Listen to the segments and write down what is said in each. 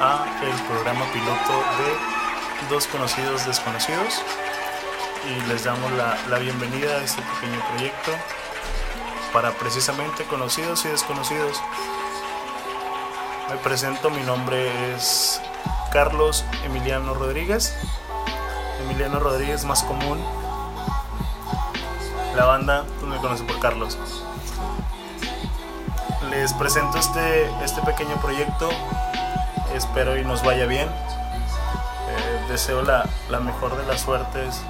a el programa piloto de Dos Conocidos Desconocidos y les damos la, la bienvenida a este pequeño proyecto para precisamente conocidos y desconocidos. Me presento, mi nombre es Carlos Emiliano Rodríguez. Emiliano Rodríguez más común. La banda me conoce por Carlos. Les presento este, este pequeño proyecto. Espero y nos vaya bien. Eh, deseo la, la, mejor de las suertes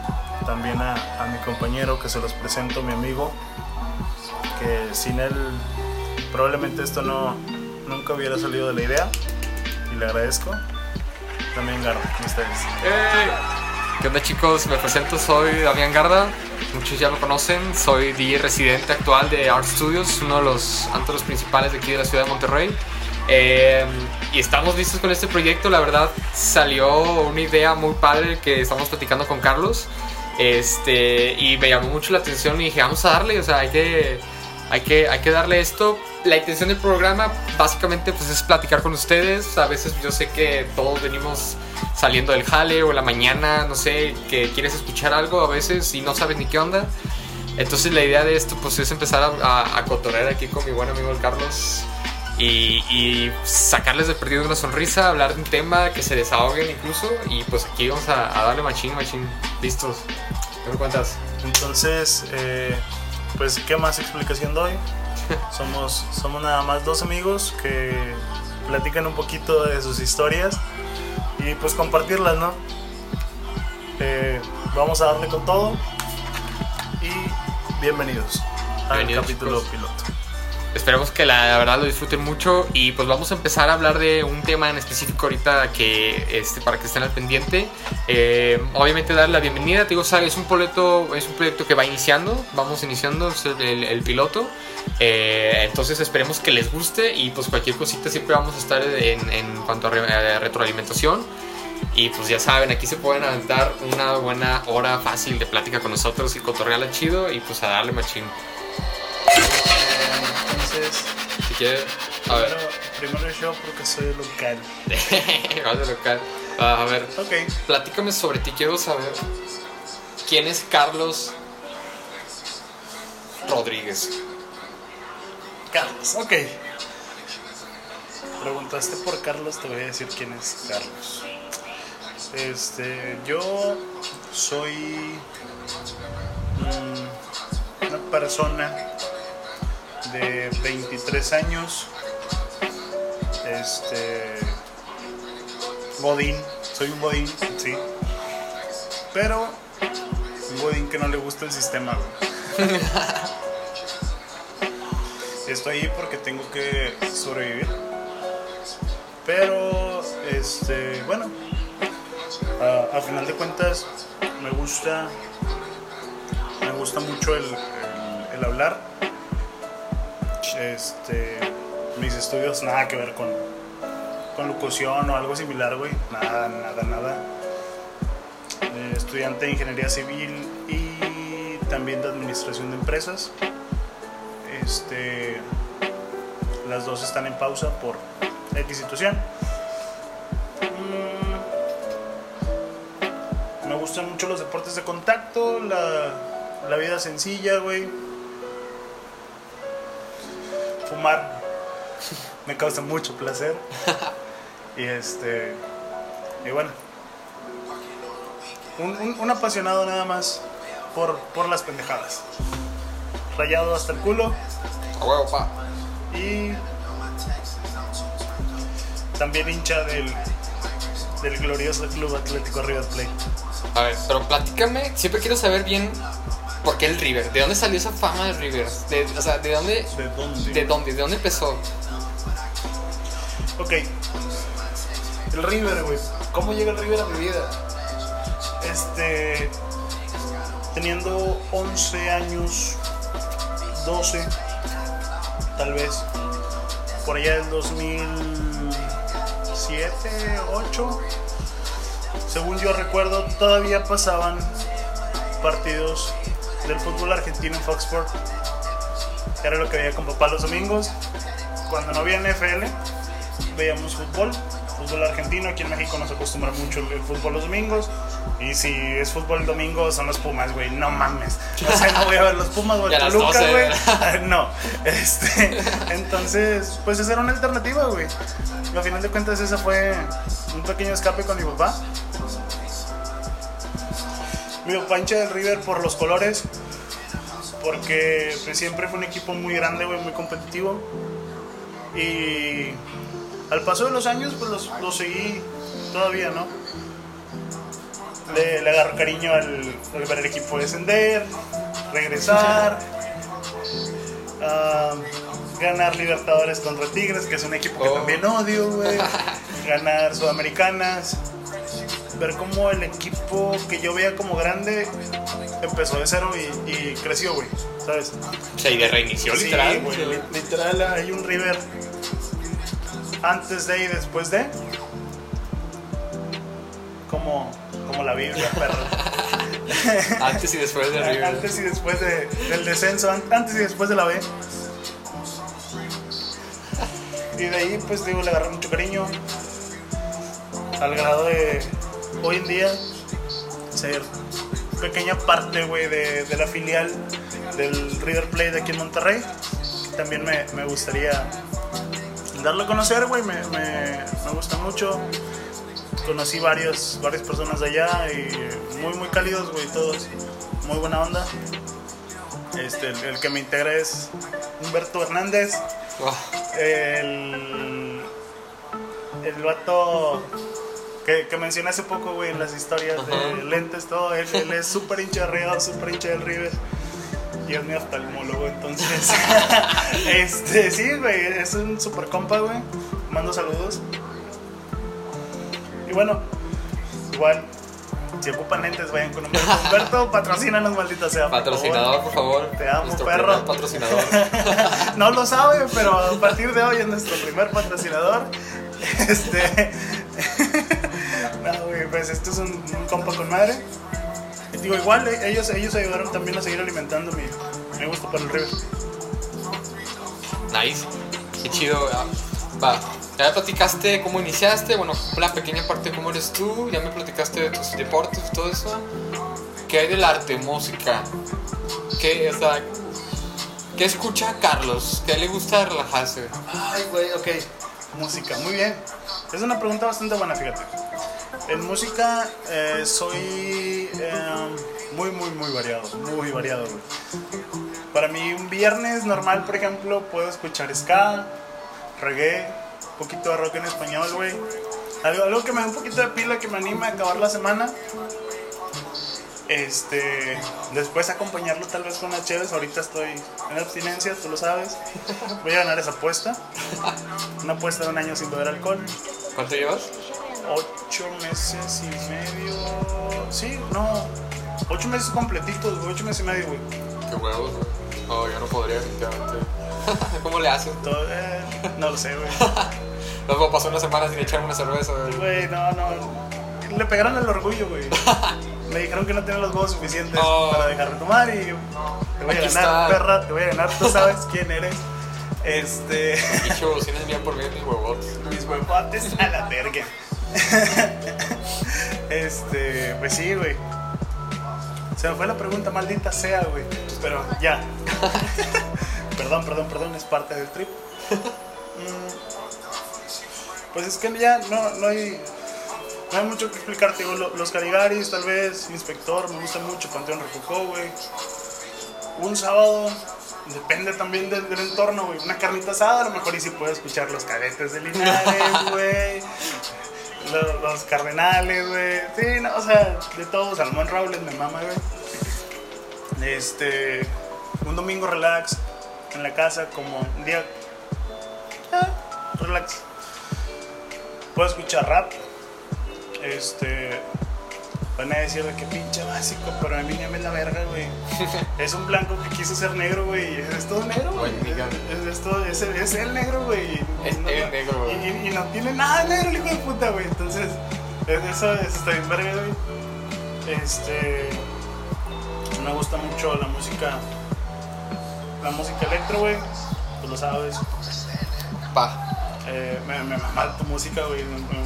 también a, a mi compañero que se los presento, mi amigo. Que sin él probablemente esto no, nunca hubiera salido de la idea. Y le agradezco. También Garda, con ustedes. ¿Qué onda chicos? Me presento, soy Damián Garda, muchos ya me conocen, soy DJ residente actual de Art Studios, uno de los antros principales de aquí de la ciudad de Monterrey. Eh, y estamos listos con este proyecto, la verdad salió una idea muy padre que estamos platicando con Carlos. Este, y me llamó mucho la atención y dije, vamos a darle, o sea, hay que, hay que, hay que darle esto. La intención del programa básicamente pues es platicar con ustedes. A veces yo sé que todos venimos saliendo del jale o la mañana, no sé, que quieres escuchar algo a veces y no sabes ni qué onda. Entonces la idea de esto pues es empezar a, a, cotorrear aquí con mi buen amigo Carlos y, y, sacarles de perdido una sonrisa, hablar de un tema, que se desahoguen incluso y pues aquí vamos a, a darle machín, machín, listos. ¿Qué me cuentas? Entonces, eh, pues qué más explicación doy. somos, somos nada más dos amigos que platican un poquito de sus historias y pues compartirlas, ¿no? Eh, vamos a darle con todo y bienvenidos, bienvenidos al capítulo piloto. Esperemos que la, verdad lo disfruten mucho y pues vamos a empezar a hablar de un tema en específico ahorita que este, para que estén al pendiente. Eh, obviamente darle la bienvenida, te digo, es un proyecto, es un proyecto que va iniciando, vamos iniciando el, piloto. Eh, entonces esperemos que les guste y pues cualquier cosita siempre vamos a estar en, cuanto a retroalimentación. Y pues ya saben, aquí se pueden aventar una buena hora fácil de plática con nosotros y cotorrearla chido y pues a darle machín. Entonces, si quieres, a ver. Primero, primero yo porque soy local. Vas de local. a ver, okay. platícame sobre ti. Quiero saber quién es Carlos Rodríguez. Carlos, ok. Preguntaste por Carlos, te voy a decir quién es Carlos. Este, yo soy mmm, una persona de 23 años. Este. Godín. Soy un Godín, sí. Pero. Un Godín que no le gusta el sistema, Estoy ahí porque tengo que sobrevivir. Pero. Este. Bueno. A, a final de cuentas. Me gusta. Me gusta mucho el, el, el hablar este, mis estudios nada que ver con, con locución o algo similar, güey. Nada, nada, nada. Eh, estudiante de ingeniería civil y también de administración de empresas. Este, las dos están en pausa por X situación. Mm, me gustan mucho los deportes de contacto, la, la vida sencilla, güey fumar me causa mucho placer. y este. Y bueno. Un, un, un, apasionado nada más por, por las pendejadas. Rayado hasta el culo. Y. También hincha del, del glorioso Club Atlético River Plate. A ver, pero platícame, siempre quiero saber bien ¿Por qué el River? ¿De dónde salió esa fama del River? De, o sea, ¿de dónde? ¿De dónde? ¿De dónde? ¿De dónde empezó? Ok. El River, güey. ¿Cómo llega el River a mi vida? Este. Teniendo 11 años, 12, tal vez. Por allá del 2007, 8. Según yo recuerdo, todavía pasaban partidos del fútbol argentino en Fox Sports. Era lo que veía con papá los domingos. Cuando no había NFL, veíamos fútbol. fútbol argentino. Aquí en México nos acostumbra mucho el, fútbol los domingos. Y si es fútbol el domingo, son los Pumas, güey. No mames. O sea, no voy a ver los Pumas o Y a el las Toluca, 12, güey. No. Este, entonces, pues esa era una alternativa, güey. Al final de cuentas, esa fue un pequeño escape con mi papá. Mi papá hincha del River por los colores. Porque pues, siempre fue un equipo muy grande, güey, muy competitivo. Y al paso de los años, pues los, los seguí todavía, ¿no? Le, le agarro cariño al, al ver el equipo descender, regresar, ah, ganar Libertadores contra Tigres, que es un equipo que Oh. también odio, güey. Ganar Sudamericanas. Ver cómo el equipo que yo veía como grande empezó de cero y, y creció, güey, ¿sabes? O sea, y de reinició Sí, literal. güey, li- literal hay un River antes de y después de. Como, como la Biblia, perro. Antes y después de River. Antes y después de- del descenso, an- antes y después de la B. Y de ahí, pues digo, le agarré mucho cariño. Al grado de hoy en día ser pequeña parte, güey, de, de la filial del River Plate de aquí en Monterrey. También me, me gustaría darlo a conocer, güey. Me, me, me gusta mucho. Conocí varios, varias personas de allá y muy, muy cálidos, güey, todos. Muy buena onda. Este, el, el que me integra es Humberto Hernández. Oh, El, el vato que, que mencioné hace poco, güey, en las historias de lentes, todo. Él, él es súper hincha de súper hincha del River. Y es mi oftalmólogo, entonces. este, sí, güey, es un super compa, güey. Mando saludos. Y bueno, igual, si ocupan lentes, vayan con Humberto. Humberto, patrocínanos, maldita sea. por favor. patrocinador, por favor. Te amo, Nuestro perro. patrocinador. no lo sabe, pero a partir de hoy es nuestro primer patrocinador. Este. Pues esto es un, un compa con madre. Y digo, igual eh, ellos, ellos ayudaron también a seguir alimentando mi, mi gusto por el River. Nice. Qué chido. ah. Va. Ya me platicaste cómo iniciaste, bueno, una pequeña parte de cómo eres tú, ya me platicaste de tus deportes y todo eso. ¿Qué hay del arte, música? ¿Qué, o sea, ¿qué escucha Carlos? ¿Qué le gusta relajarse? Ay, güey, ok. Música, muy bien. Es una pregunta bastante buena, fíjate. En música eh, soy eh, muy, muy, muy variado. Muy variado. Para mí, un viernes normal, por ejemplo, puedo escuchar ska, reggae, un poquito de rock en español, güey. Algo, algo que me da un poquito de pila, que me anima a acabar la semana. Este, después acompañarlo tal vez con las cheves. Ahorita estoy en abstinencia, tú lo sabes. Voy a ganar esa apuesta. Una apuesta de un año sin beber alcohol. ¿Cuánto llevas? Ocho meses y medio. Sí, no. Ocho meses completitos, güey. Ocho meses y medio, güey. Qué huevos, güey. No, yo no podría, definitivamente. ¿Cómo le haces? Eh, no lo sé, güey. Luego pasó una semana sin echarme una cerveza, güey. Güey, no, no. Le pegaron el orgullo, güey. Me dijeron que no tenía los huevos suficientes Oh. para dejar de tomar y te voy a ganar, está. perra, te voy a ganar, tú sabes quién eres. Este. Dicho, si no es bien por bien mis huevotes. Mis huevotes a la verga. Este, pues sí, güey. Se me fue la pregunta, maldita sea, güey. Pero ya. perdón, perdón, perdón, es parte del trip. Mm, Pues es que ya no, no hay. No hay mucho que explicarte, los Caligaris, tal vez, Inspector, me gusta mucho, Panteón Rococó, güey. Un sábado, depende también del, del entorno, güey. Una carnita asada, a lo mejor y si puedo escuchar los cadetes de Linares, güey. Los, cardenales, güey. Sí, no, o sea, de todo. Salmón Raules me mama, güey. Este. Un domingo relax en la casa, como un día. ah, relax. Puedo escuchar rap. Este. Van a decir de que pinche básico, pero a mí ya me la verga, güey. Es un blanco que quiso ser negro, güey. y Es todo negro, güey. Es, es todo, es, el- es el negro, güey. y Es no- el negro, güey. Y, y- y no tiene nada de negro el hijo de puta, güey. Entonces, es- eso, eso está bien verga, güey. Este. Me gusta mucho la música. La música electro, güey. Tú lo sabes. Pa. Eh, me, me mama tu música, güey. Me, me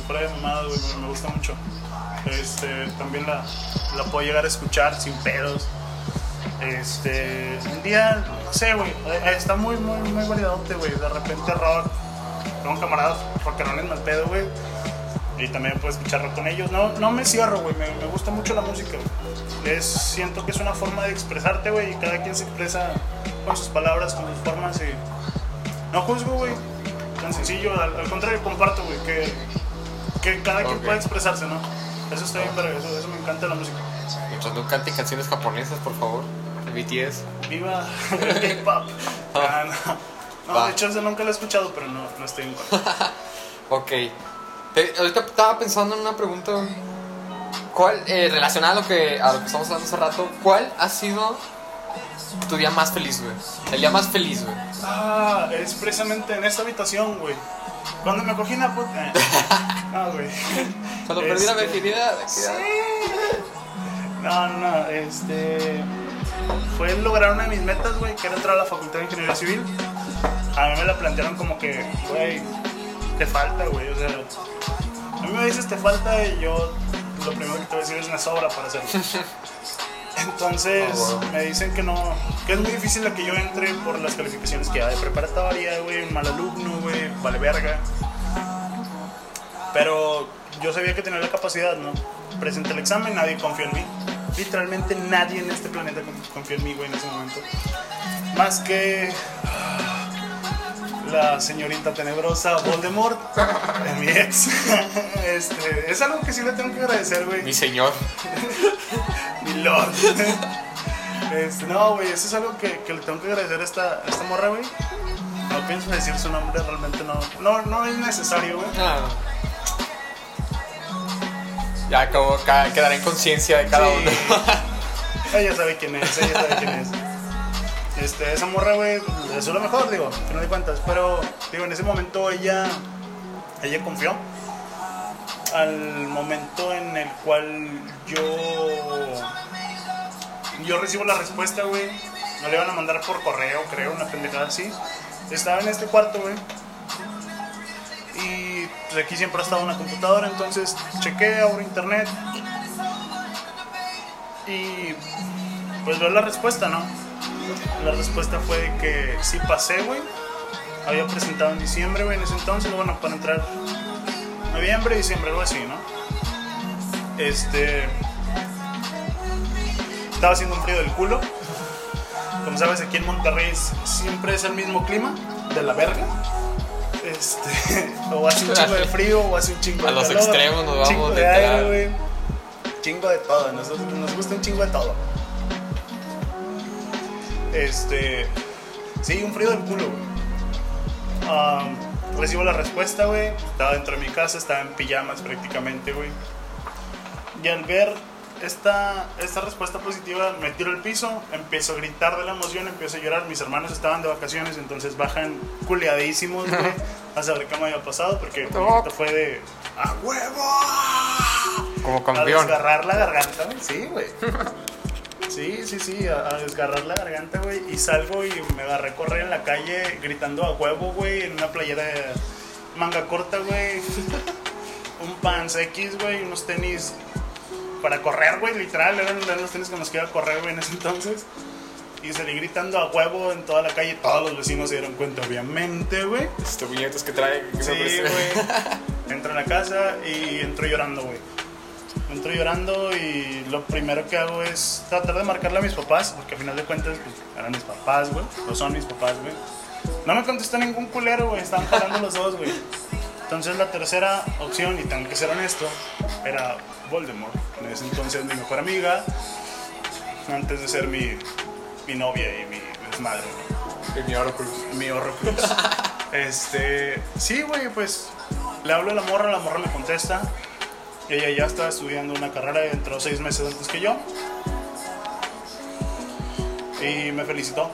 güey. Me, me gusta mucho. Este, también la, la puedo llegar a escuchar sin pedos. Este, un día, no sé, güey. eh, Está muy, muy, muy variadote, güey. De repente rock. Tengo camaradas rockerones mal pedo, güey. Y también puedo escuchar rock con ellos. No, no me cierro, güey. Me, me gusta mucho la música, güey. Es, siento que es una forma de expresarte, güey. Y cada quien se expresa con sus palabras, con sus formas. Y no juzgo, güey. Tan sencillo. Al, al contrario, comparto, güey. Que, que cada quien pueda expresarse, ¿no? Eso está bien, pero eso, eso me encanta la música. Mientras no cante canciones japonesas, por favor. De BTS. Viva el K-pop. Ah, no. No, Va. de hecho, eso nunca lo he escuchado, pero no, no estoy en contra. Ok. Te- ahorita estaba pensando en una pregunta. ¿Cuál, eh, relacionada a lo, que, a lo que estamos hablando hace rato, ¿cuál ha sido tu día más feliz, güey? El día más feliz, güey. Ah, es precisamente en esta habitación, güey. Cuando me cogí una puta. No, güey. Cuando perdí la Este, virginidad. No, no, no, este. Fue lograr una de mis metas, güey, que era entrar a la facultad de ingeniería civil. A mí me la plantearon como que, güey, te falta, güey, o sea. A mí me dices te falta y yo lo primero que te voy a decir es una sobra para hacerlo. Entonces Ah, bueno. me dicen que no, que es muy difícil la que yo entre por las calificaciones que hay de preparatoria, güey, mal alumno, güey, vale verga. Pero yo sabía que tenía la capacidad, ¿no? Presenté el examen, nadie confió en mí. Literalmente nadie en este planeta con- confió en mí, güey, en ese momento. Más que la señorita tenebrosa Voldemort, mi ex. Este, es algo que sí le tengo que agradecer, güey. Mi señor. Mi lord. Este, no, güey, eso es algo que, que le tengo que agradecer a esta, a esta morra, güey. No pienso decir su nombre, realmente no. No, no es necesario, güey. Ah. Ya como ca- quedará en conciencia de cada Sí. uno. ella sabe quién es, ella sabe quién es. Este, esa morra, güey, eso es lo mejor, digo, que no de cuentas. Pero, digo, en ese momento ella, ella confió. Al momento en el cual yo, yo recibo la respuesta, güey, me la iban a mandar por correo, creo, una pendejada así. Estaba en este cuarto, güey. Pues, aquí siempre ha estado una computadora, entonces chequé, abro internet. Y pues veo la respuesta, ¿no? La respuesta fue que sí pasé, güey. Había presentado en diciembre, güey, en ese entonces, bueno, para entrar noviembre, diciembre, algo así, ¿no? Este. Estaba haciendo un frío del culo. Como sabes, aquí en Monterrey siempre es el mismo clima, de la verga. Este, o hace un chingo de frío, o hace un chingo de A los extremos nos vamos, Chingo de literal. aire, güey. Chingo de todo, nosotros nos gusta un chingo de todo. Este. Sí, un frío del culo, güey. Am, recibo la respuesta, güey. Estaba dentro de mi casa, estaba en pijamas prácticamente, güey. Y al ver esta, esta respuesta positiva, me tiro al piso, empiezo a gritar de la emoción, empiezo a llorar. Mis hermanos estaban de vacaciones, entonces bajan culeadísimos, güey, a saber qué me había pasado, porque esto fue de. ¡A huevo! Como A campeón. desgarrar la garganta, güey. Sí, güey. Sí, sí, sí, a, a desgarrar la garganta, güey. Y salgo y me agarré a correr en la calle gritando a huevo, güey, en una playera de manga corta, güey. Un pants X, güey, unos tenis para correr, güey, literal. Eran, eran los tenis con los que iba a correr, güey, en ese entonces. Y salí gritando a huevo en toda la calle. Todos los vecinos se dieron cuenta, obviamente, güey. Estos puñetos que trae. que Sí, güey. Entro a la casa y entro llorando, güey. Entro llorando y lo primero que hago es tratar de marcarle a mis papás, porque al final de cuentas pues, eran mis papás, güey. No son mis papás, güey. No me contestó ningún culero, güey. Estaban parando los dos, güey. Entonces la tercera opción, y tengo que ser honesto, era Voldemort. En ese entonces mi mejor amiga, antes de ser mi, mi novia y mi güey Y mi Horcrux. mi Horrocrux. este, sí, güey, pues le hablo a la morra, la morra me contesta. Ella ya está estudiando una carrera, entró seis meses antes que yo. Y me felicitó.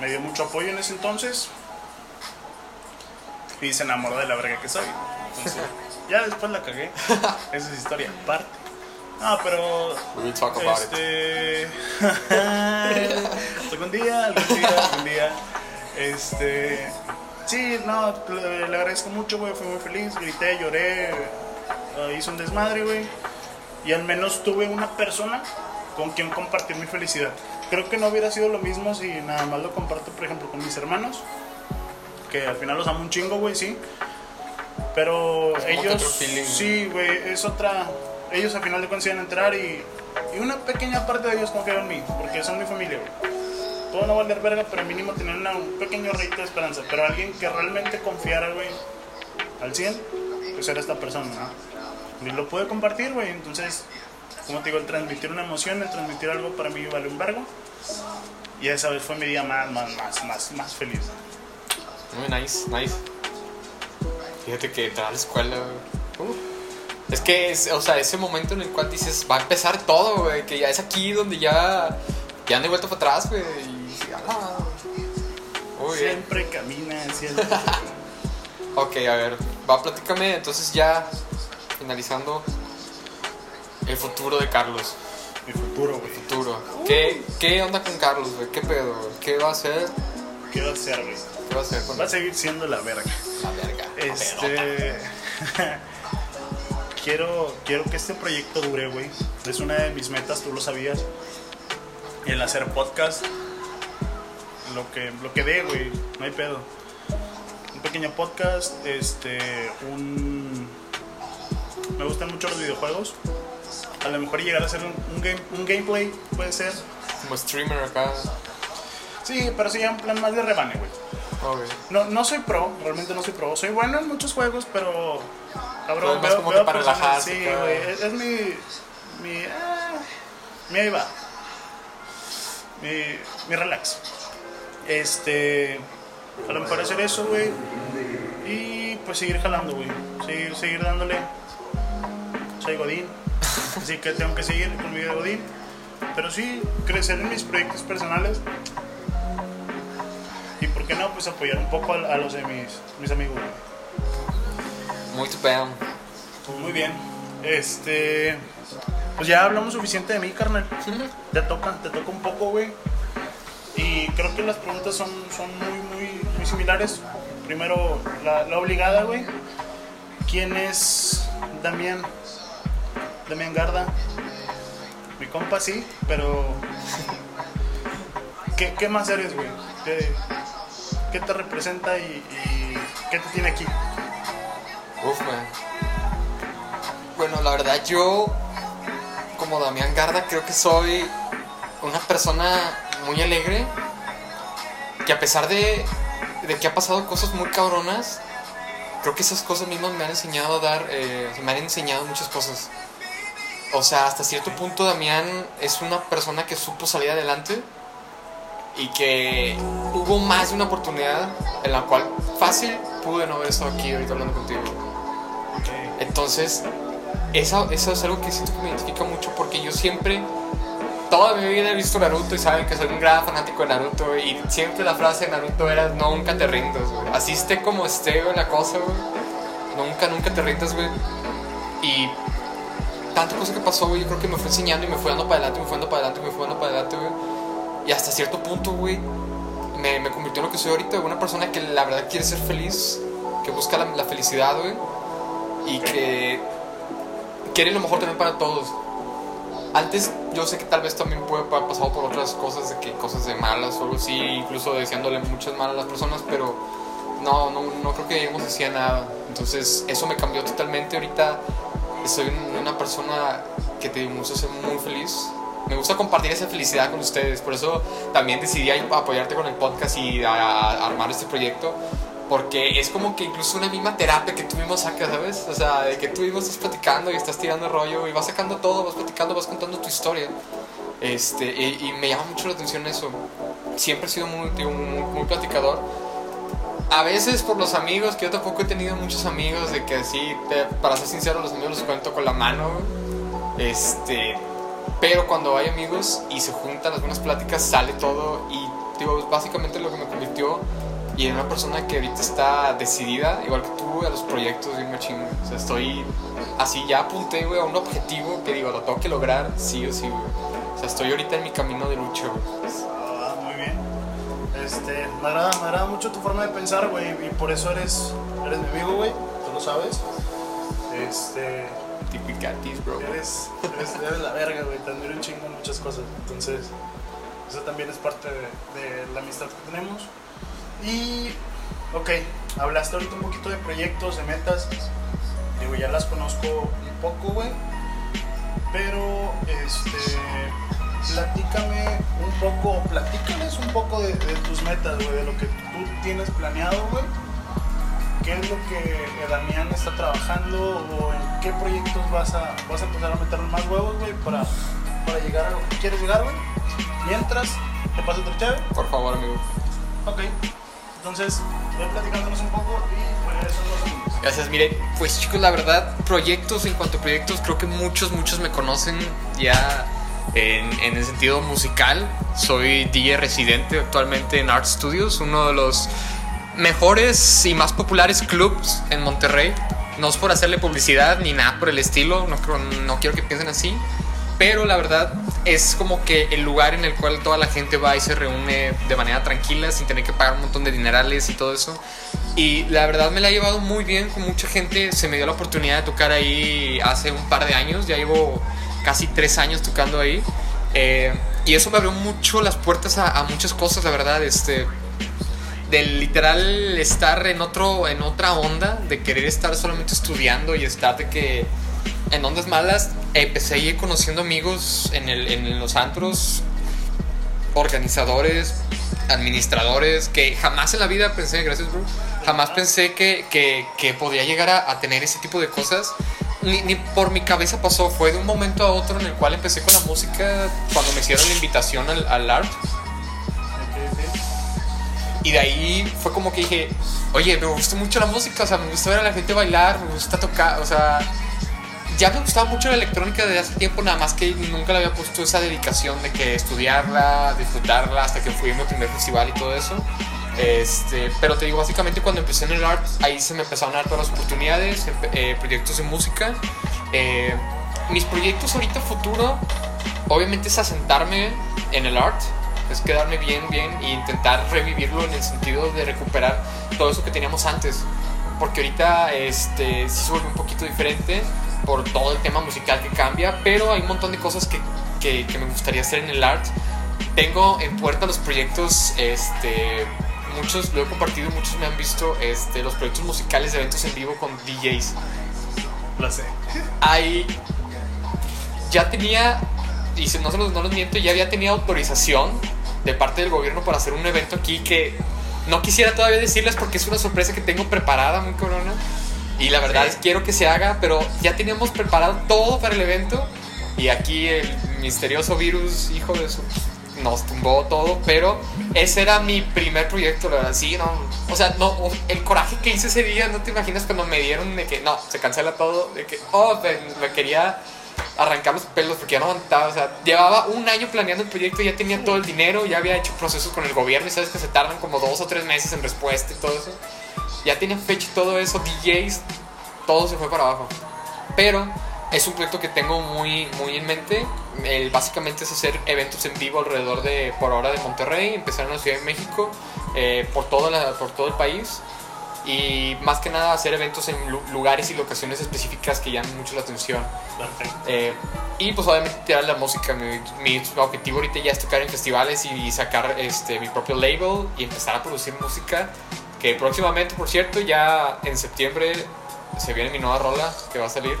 Me dio mucho apoyo en ese entonces. Y se enamoró de la verga que soy. Entonces, ya después la cagué. Esa es historia aparte. No, pero We talk about it. este. algún día, algún día, algún día. Este. Sí, no, le, le agradezco mucho, güey. Fui muy feliz, grité, lloré, eh, hice un desmadre, güey. Y al menos tuve una persona con quien compartir mi felicidad. Creo que no hubiera sido lo mismo si nada más lo comparto, por ejemplo, con mis hermanos. Que al final los amo un chingo, güey, sí. Pero ellos, feeling. sí, güey, es otra. Ellos al final de cuentas entrar y, y una pequeña parte de ellos confiaron en mí, porque son mi familia. Puedo no valer verga, pero mínimo tener una- un pequeño rayito de esperanza. Pero alguien que realmente confiara, güey, al 100, pues era esta persona, ¿no? Y lo pude compartir, güey. Entonces, como te digo, el transmitir una emoción, el transmitir algo para mí vale un vergo. Y esa vez fue mi día más, más, más, más, más feliz. Muy nice, nice. Fíjate que entrar la escuela. Es que, es, o sea, ese momento en el cual dices, va a empezar todo, güey. Que ya es aquí donde ya, ya no hay vuelta para atrás, güey. Y sí, ala. Muy bien. Siempre camina, siempre. Ok, a ver, va, platícame entonces ya, finalizando, el futuro de Carlos. mi futuro, güey. Futuro. ¿Qué, qué onda con Carlos, güey? ¿Qué pedo? ¿Qué va a hacer? ¿Qué va a hacer, güey? ¿Qué va a hacer con Va a seguir siendo la verga. la verga? Este. quiero, quiero que este proyecto dure, güey. Es una de mis metas, tú lo sabías. El hacer podcast. Lo que, lo que dé, güey. No hay pedo. Un pequeño podcast. Este. Un. Me gustan mucho los videojuegos. A lo mejor llegar a hacer un, un game, un gameplay, puede ser. Como streamer acá. Sí, pero sí, ya un plan más de rebane, güey. No, no soy pro, realmente no soy pro. Soy bueno en muchos juegos, pero. Pero Cabrón, más veo, como veo que para personas- relajarse, Sí, güey. Es, es mi. Mi. ah, mi ahí va. Mi, mi relax. Este. A lo mejor hacer eso, güey. Y pues seguir jalando, güey. Seguir, seguir dándole. Soy Godín. Así que tengo que seguir con mi vida de Godín. Pero sí, crecer en mis proyectos personales. Y por qué no, pues apoyar un poco a, a los de mis, mis amigos. güey. Muy pedo. Muy bien. Este. Pues ya hablamos suficiente de mí, carnal. Te toca, te toca un poco, güey. Y creo que las preguntas son, son muy, muy, muy similares. Primero, la, la obligada, güey. ¿Quién es Damián? Damián Garda. Mi compa sí, pero. ¿Qué, qué más eres, güey? ¿Qué, qué te representa y, y qué te tiene aquí? Uf, man. Bueno, la verdad, yo, como Damián Garda, creo que soy una persona muy alegre. Que a pesar de, de que ha pasado cosas muy cabronas, creo que esas cosas mismas me han enseñado a dar, eh, me han enseñado muchas cosas. O sea, hasta cierto punto Damián es una persona que supo salir adelante y que hubo más de una oportunidad en la cual fácil pude no haber estado aquí ahorita hablando contigo. Entonces, eso, eso es algo que siento que me identifica mucho porque yo siempre, toda mi vida he visto Naruto y saben que soy un gran fanático de Naruto y siempre la frase de Naruto era nunca te rindas, güey. Así esté como esté güey, la cosa, güey. Nunca, nunca te rindas, güey. Y tanta cosa que pasó, güey, yo creo que me fue enseñando y me fue dando para adelante, me fue dando para adelante, me fue dando para adelante, güey. Y hasta cierto punto, güey, me, me convirtió en lo que soy ahorita, una persona que la verdad quiere ser feliz, que busca la, la felicidad, güey, y que quiere lo mejor también para todos. Antes yo sé que tal vez también puede haber pasado por otras cosas, de que cosas de malas o algo así, incluso deseándole muchas malas a las personas, pero no, no, no creo que lleguemos así a nada. Entonces eso me cambió totalmente. Ahorita soy un- una persona que te gusta ser muy feliz. Me gusta compartir esa felicidad con ustedes. Por eso también decidí apoyarte con el podcast y armar este proyecto. Porque es como que incluso una misma terapia que tú mismo sacas, ¿sabes? O sea, de que mismo estás platicando y estás tirando rollo y vas sacando todo, vas platicando, vas contando tu historia. Este, y, me llama mucho la atención eso. Siempre he sido muy, muy, muy platicador. A veces por los amigos, que yo tampoco he tenido muchos amigos, de que así, para ser sincero, los amigos los cuento con la mano. Este, pero cuando hay amigos y se juntan algunas pláticas, sale todo. Y digo, básicamente lo que me convirtió y en una persona que ahorita está decidida, igual que tú, a los proyectos bien machín. O sea, estoy así, ya apunté, güey, a un objetivo que digo, lo tengo que lograr, sí o sí, güey. O sea, estoy ahorita en mi camino de lucha, güey. Ah, este, me agrada, me agrada mucho tu forma de pensar, güey, y por eso eres, eres mi amigo, güey, tú lo sabes. Este, Tipicatis, bro. eres, eres, la verga, güey, te admiro un chingo en muchas cosas, entonces, eso también es parte de, de la amistad que tenemos. Y, ok, hablaste ahorita un poquito de proyectos, de metas, digo, ya las conozco un poco, güey, pero, este, platícame un poco, platícales un poco de, de tus metas, güey, de lo que tú tienes planeado, güey. ¿Qué es lo que Damián está trabajando o en qué proyectos vas a, vas a empezar a meter más huevos, güey, para, para llegar a lo que quieres llegar, güey? Mientras, te paso otra chave. Por favor, amigo. Ok. Entonces, ve platicándonos un poco y regresamos a los Gracias, mire, pues chicos, la verdad, proyectos, en cuanto a proyectos, creo que muchos, muchos me conocen ya en, en el sentido musical. Soy DJ residente actualmente en Art Studios, uno de los mejores y más populares clubs en Monterrey. No es por hacerle publicidad ni nada por el estilo, no, creo- no quiero que piensen así. Pero la verdad es como que el lugar en el cual toda la gente va y se reúne de manera tranquila, sin tener que pagar un montón de dinerales y todo eso. Y la verdad me la he llevado muy bien con mucha gente. Se me dio la oportunidad de tocar ahí hace un par de años. Ya llevo casi tres años tocando ahí. Eh, y eso me abrió mucho las puertas a, a muchas cosas, la verdad. Este, del literal estar en, otro, en otra onda, de querer estar solamente estudiando y estar de que en ondas malas, empecé a ir conociendo amigos en, el, en los antros, organizadores, administradores, que jamás en la vida pensé, gracias bro, jamás pensé que, que, que podía llegar a, a tener ese tipo de cosas. Ni, ni por mi cabeza pasó, fue de un momento a otro en el cual empecé con la música cuando me hicieron la invitación al, al art. Y de ahí fue como que dije, oye, me gusta mucho la música, o sea, me gusta ver a la gente bailar, me gusta tocar, o sea, ya me gustaba mucho la electrónica desde hace tiempo, nada más que nunca le había puesto esa dedicación de que estudiarla, disfrutarla, hasta que fui a mi primer festival y todo eso. Este, pero te digo, básicamente cuando empecé en el art, ahí se me empezaron a dar todas las oportunidades, empe- eh, proyectos de música. Eh, mis proyectos ahorita futuro, obviamente es asentarme en el art, es quedarme bien, bien e intentar revivirlo en el sentido de recuperar todo eso que teníamos antes. Porque ahorita este, sí se vuelve un poquito diferente por todo el tema musical que cambia, pero hay un montón de cosas que, que, que me gustaría hacer en el art. Tengo en puerta los proyectos, este, muchos lo he compartido, muchos me han visto, este, los proyectos musicales de eventos en vivo con DJs. Lo sé. Hay, ya tenía, y si no, se los, no los miento, ya había tenido autorización de parte del gobierno para hacer un evento aquí que no quisiera todavía decirles porque es una sorpresa que tengo preparada muy corona. Y la verdad Sí. es quiero que se haga, pero ya teníamos preparado todo para el evento. Y aquí el misterioso virus, hijo de su. Nos tumbó todo, pero ese era mi primer proyecto, la verdad. Sí, no. O sea, no, el coraje que hice ese día, no te imaginas cuando me dieron de que no, se cancela todo, de que, oh, me, me quería arrancar los pelos porque ya no aguantaba. O sea, llevaba un año planeando el proyecto, ya tenía todo el dinero, ya había hecho procesos con el gobierno y sabes que se tardan como dos o tres meses en respuesta y todo eso. Ya tenía fecha y todo eso, DJs, todo se fue para abajo. Pero es un proyecto que tengo muy, muy en mente. El- básicamente es hacer eventos en vivo alrededor de, por ahora, de Monterrey, empezar en la Ciudad de México, eh, por, toda la- por todo el país. Y más que nada hacer eventos en lu- lugares y locaciones específicas que llamen mucho la atención. Perfecto. Eh, y pues obviamente tirar la música. Mi, mi objetivo ahorita ya es tocar en festivales y sacar este, mi propio label y empezar a producir música. Que próximamente, por cierto, ya en septiembre se viene mi nueva rola que va a salir.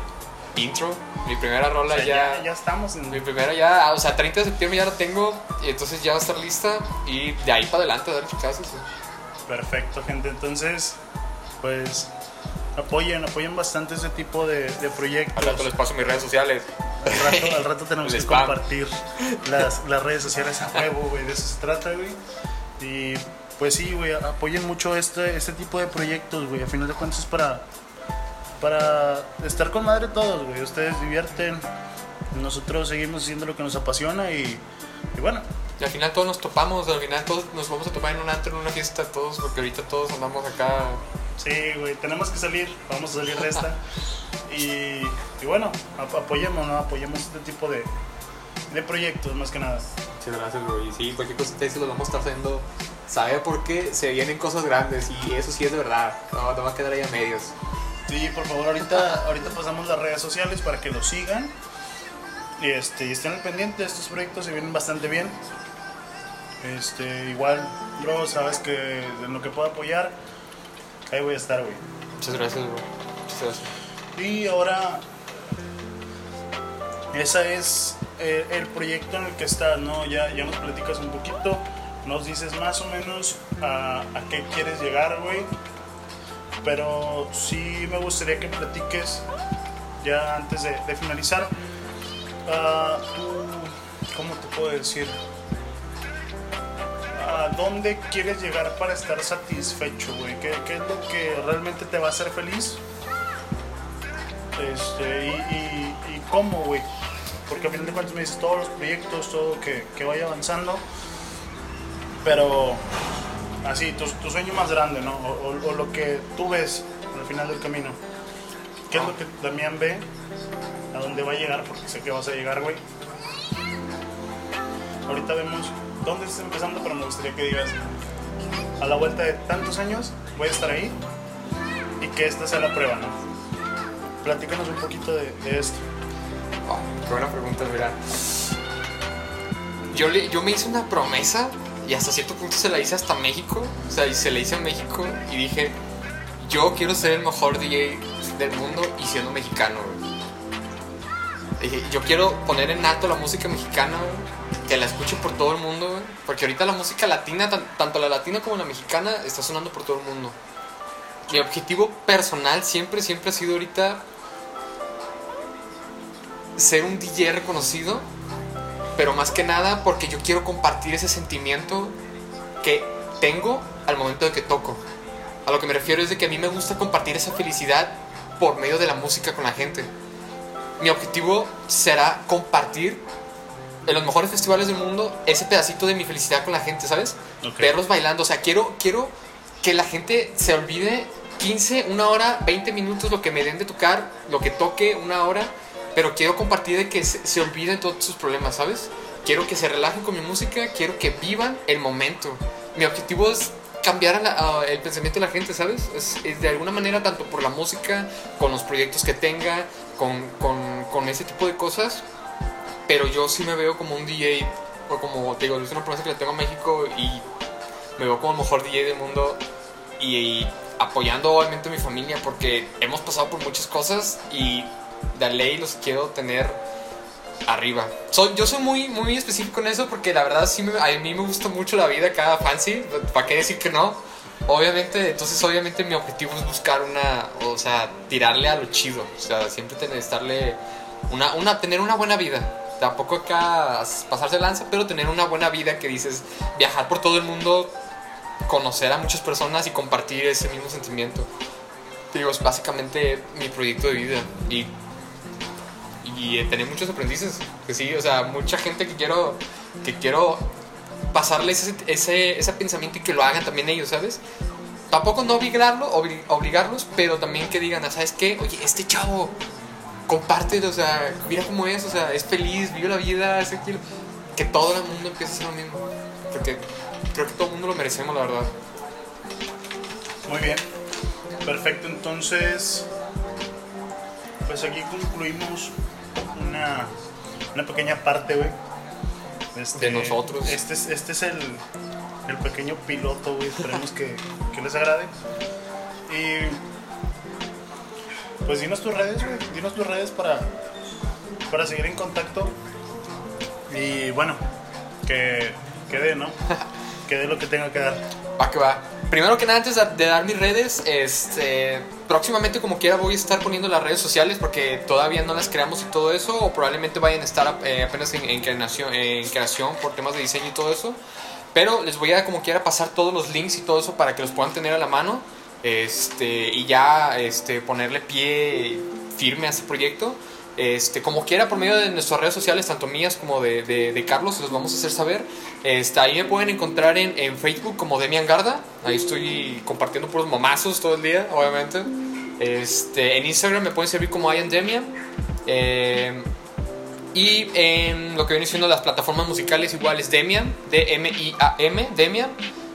Intro. Mi primera O rola sea, ya, ya, ya estamos en. Mi primera ya, o sea, 30 de septiembre ya la tengo. Y entonces ya va a estar lista. Y de ahí para adelante a dar chicazos. Perfecto, gente. Entonces, pues apoyen, apoyen bastante ese tipo de, de proyectos. Al rato les paso mis redes sociales. Al rato, al rato tenemos que spam. compartir las, las redes sociales a huevo, güey. De eso se trata, güey. Y pues sí, güey, apoyen mucho este, este tipo de proyectos, güey. A final de cuentas es para, para estar con madre todos, güey. Ustedes divierten, nosotros seguimos haciendo lo que nos apasiona y, y bueno, Y al final todos nos topamos. Al final todos nos vamos a topar en un antro, en una fiesta. Todos, porque ahorita todos andamos acá. sí, güey, tenemos que salir, vamos a salir de esta. Y, y bueno, ap- apoyemos, ¿no? Apoyemos este tipo de, de proyectos, más que nada. Muchas gracias, güey. Sí, cualquier cosa que se lo vamos a estar haciendo sabe porque se vienen cosas grandes y eso sí es de verdad. No, no va a quedar ahí a medios. Sí, por favor, ahorita, ahorita pasamos las redes sociales para que lo sigan. Y este, y estén al pendiente, estos proyectos se vienen bastante bien. Este, igual, bro, sabes que en lo que pueda apoyar, ahí voy a estar, güey. Muchas gracias, bro. Muchas gracias. Y ahora, ese es eh, el proyecto en el que estás, ¿no? Ya, ya nos platicas un poquito, nos dices más o menos a, a qué quieres llegar, güey. Pero sí me gustaría que platiques, ya antes de, de finalizar, ah, tú, ¿cómo te puedo decir? ¿A dónde quieres llegar para estar satisfecho, güey? ¿Qué, ¿Qué es lo que realmente te va a hacer feliz? Este, y, cómo, güey. Porque a fin de cuentas me dices todos los proyectos, todo que, que vaya avanzando. Pero así, tu, tu sueño más grande, ¿no? O, lo que tú ves al final del camino. ¿Qué es lo que Damián ve? ¿A dónde va a llegar? Porque sé que vas a llegar, güey. Ahorita vemos dónde estás empezando, pero me gustaría que digas, a la vuelta de tantos años voy a estar ahí y que esta sea la prueba, ¿no? Platícanos un poquito de, esto. Oh, qué buena pregunta, mira. Yo, le- yo me hice una promesa y hasta cierto punto se la hice hasta México. O sea, y se la hice a México y dije, yo quiero ser el mejor DJ del mundo y siendo mexicano, güey. Dije, yo quiero poner en alto la música mexicana, güey, que la escuche por todo el mundo, güey, porque ahorita la música latina, tan- tanto la latina como la mexicana, está sonando por todo el mundo. Mi objetivo personal siempre, siempre ha sido ahorita ser un DJ reconocido, pero más que nada porque yo quiero compartir ese sentimiento que tengo al momento de que toco. A lo que me refiero es de que a mí me gusta compartir esa felicidad por medio de la música con la gente. Mi objetivo será compartir en los mejores festivales del mundo ese pedacito de mi felicidad con la gente, ¿sabes? Ok. Verlos bailando, o sea, quiero, quiero que la gente se olvide 15, una hora, 20 minutos lo que me den de tocar, lo que toque, una hora, pero quiero compartir de que se, se olviden todos sus problemas, ¿sabes? Quiero que se relajen con mi música, quiero que vivan el momento. Mi objetivo es cambiar la- el pensamiento de la gente, ¿sabes? Es, es de alguna manera, tanto por la música, con los proyectos que tenga, con, con, con ese tipo de cosas, pero yo sí me veo como un DJ, o como te digo, es una promesa que le tengo a México y me veo como el mejor DJ del mundo y, y apoyando obviamente a mi familia porque hemos pasado por muchas cosas y de ley los quiero tener arriba. Soy, yo soy muy, muy específico en eso porque la verdad sí me- a mí me gusta mucho la vida cada fancy, ¿para qué decir que no? Obviamente, entonces obviamente mi objetivo es buscar una, o sea, tirarle a lo chido, o sea, siempre tener, estarle, una, una, tener una buena vida. Tampoco acá pasarse lanza, pero tener una buena vida que dices, viajar por todo el mundo, conocer a muchas personas y compartir ese mismo sentimiento. Digo, es básicamente mi proyecto de vida y, y eh, tener muchos aprendices. Que sí, o sea, mucha gente que quiero, que quiero pasarles ese, ese, ese pensamiento y que lo hagan también ellos, ¿sabes? Tampoco no obligarlo, obli- obligarlos, pero también que digan, "Ah, ¿sabes qué? Oye, este chavo, compártelo, o sea, mira cómo es, o sea, es feliz, vive la vida, es tranquilo. Que todo el mundo empiece a hacer lo mismo. Porque creo que todo el mundo lo merecemos, la verdad. Muy bien. Perfecto, entonces, pues aquí concluimos una, una pequeña parte, güey. Este, De nosotros. Este es, este es el, el pequeño piloto, güey. Esperemos que, que les agrade. Y pues dinos tus redes, güey. Dinos tus redes para, para seguir en contacto. Y bueno, que quede, ¿no? Que dé lo que tenga que dar. Va que va. Primero que nada, antes de, de dar mis redes, este, próximamente como quiera voy a estar poniendo las redes sociales porque todavía no las creamos y todo eso, o probablemente vayan a estar eh, apenas en, en creación, en creación por temas de diseño y todo eso. Pero les voy a como quiera pasar todos los links y todo eso para que los puedan tener a la mano este, y ya este, ponerle pie firme a este proyecto. Este, como quiera, por medio de nuestras redes sociales, tanto mías como de, de- de Carlos, los vamos a hacer saber. Este, ahí me pueden encontrar en, Facebook como Demian Garda. Ahí estoy compartiendo puros momazos todo el día, obviamente. Este, en Instagram me pueden servir como I am Demian. Eh, y en lo que viene siendo las plataformas musicales, igual es Demian, D-M-I-A-M, Demian.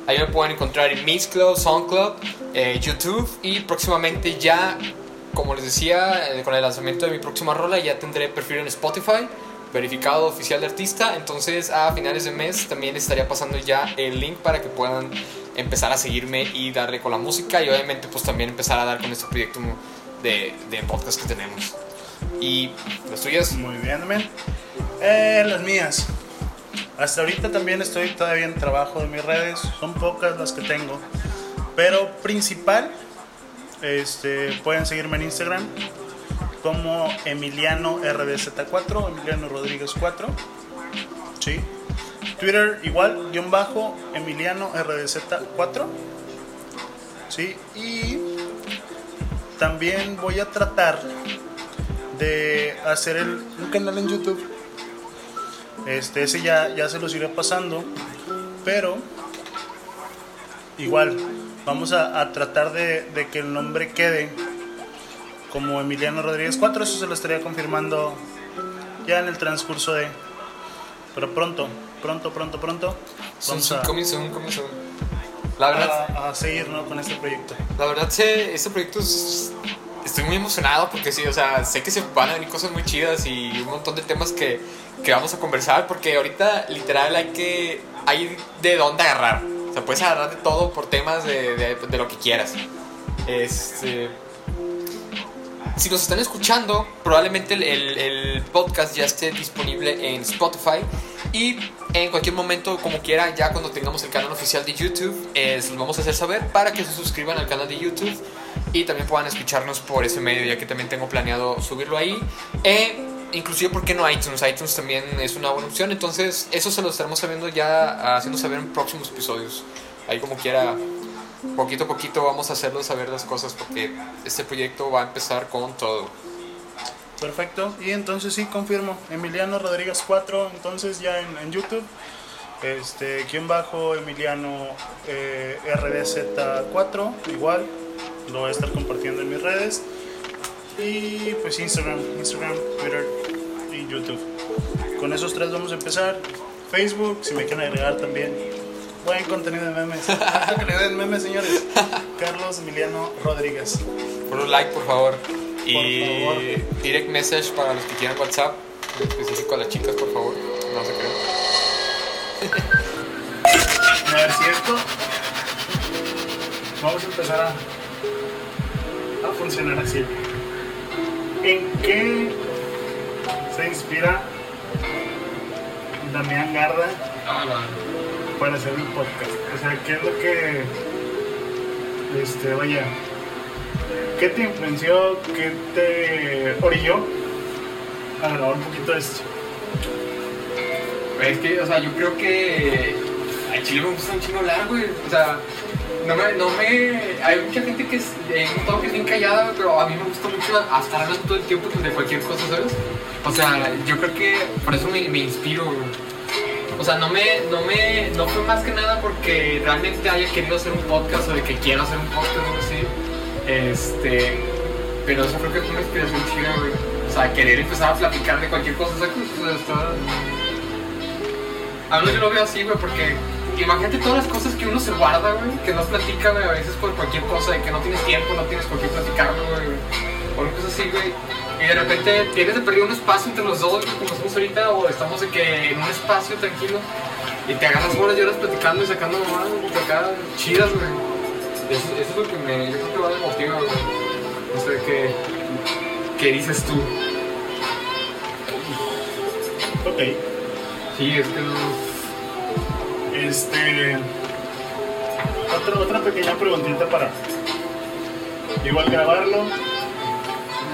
Ahí me pueden encontrar en Mixcloud, Soundcloud, eh, YouTube y próximamente ya, como les decía, eh, con el lanzamiento de mi próxima rola ya tendré perfil en Spotify, verificado oficial de artista. Entonces a finales de mes también estaría pasando ya el link para que puedan empezar a seguirme y darle con la música y obviamente pues también empezar a dar con este proyecto de, de podcast que tenemos. ¿Y las tuyas? Muy bien, men. Eh, las mías. Hasta ahorita también estoy todavía en trabajo de mis redes. Son pocas las que tengo. Pero principal, este, pueden seguirme en Instagram como Emiliano RDZ4, Emiliano Rodríguez 4. Sí. Twitter igual, guion bajo, Emiliano RDZ4. Sí. Y también voy a tratar de hacer el, un canal en YouTube. Este, ese ya, ya se los iré pasando. Pero igual, vamos a, a tratar de, de, que el nombre quede como Emiliano Rodríguez 4. Eso se lo estaría confirmando ya en el transcurso de... Pero pronto, pronto, pronto, pronto. Vamos a, La verdad, a, a seguir ¿no? con este proyecto. La verdad, este proyecto es estoy muy emocionado porque sí, o sea, sé que se van a venir cosas muy chidas y un montón de temas que, que vamos a conversar porque ahorita literal hay que, hay de dónde agarrar. O sea, puedes agarrar de todo por temas de, de, de lo que quieras. Este, si nos están escuchando, probablemente el, el, el, podcast ya esté disponible en Spotify y en cualquier momento, como quiera, ya cuando tengamos el canal oficial de YouTube, eh, los vamos a hacer saber para que se suscriban al canal de YouTube y también puedan escucharnos por ese medio, ya que también tengo planeado subirlo ahí. E inclusive, ¿por qué no iTunes? iTunes también es una buena opción, entonces eso se lo estaremos sabiendo ya, haciendo saber en próximos episodios. Ahí como quiera poquito a poquito vamos a hacerlo saber las cosas porque este proyecto va a empezar con todo. Perfecto, y entonces sí, confirmo, Emiliano Rodríguez 4, entonces ya en, YouTube, este, quien bajo Emiliano eh, RDZ4, igual, lo voy a estar compartiendo en mis redes, y pues Instagram, Instagram, Twitter y YouTube. Con esos tres vamos a empezar, Facebook, si me quieren agregar también, Buen contenido de memes. que le den memes, señores. Carlos Emiliano Rodríguez. Por un like, por favor. Por y favor. direct message para los que quieran WhatsApp. En específico a las chicas, por favor. No se crean. A ver si esto. Vamos a empezar a funcionar así. ¿En qué se inspira Damián Garda para hacer un podcast? O sea, ¿qué es lo que. Este, vaya. ¿Qué te influenció? ¿Qué te orilló a grabar un poquito de esto? Es que, o sea, yo creo que. Al chile me gusta un chingo hablar, güey. O sea, no me, no me. Hay mucha gente que es. He notado que es bien callada, pero a mí me gusta mucho estar hablando todo el tiempo de cualquier cosa, ¿sabes? O sea, yo creo que por eso me, me inspiro. O sea, no me, no me, no fue más que nada porque realmente haya querido hacer un podcast o de que quiero hacer un podcast o así. Este, pero eso creo que fue una inspiración chida, güey. O sea, querer empezar a platicar de cualquier cosa, ¿sabes? O sea, está... A menos yo lo veo así, güey, porque imagínate todas las cosas que uno se guarda, güey, que no platica, güey, a veces por cualquier cosa, de que no tienes tiempo, no tienes por qué platicarlo, güey, o cosa así, güey. Y de repente tienes de perder un espacio entre los dos, güey, como estamos ahorita, o estamos de que en un espacio tranquilo, y te agarras horas y horas platicando y sacando mamadas, acá chidas, güey. Eso, eso es lo que me, yo creo que va de motiva, güey. No sé qué, qué dices tú. Ok. Sí, es que no. Este. Otra, otra pequeña preguntita para. Igual grabarlo.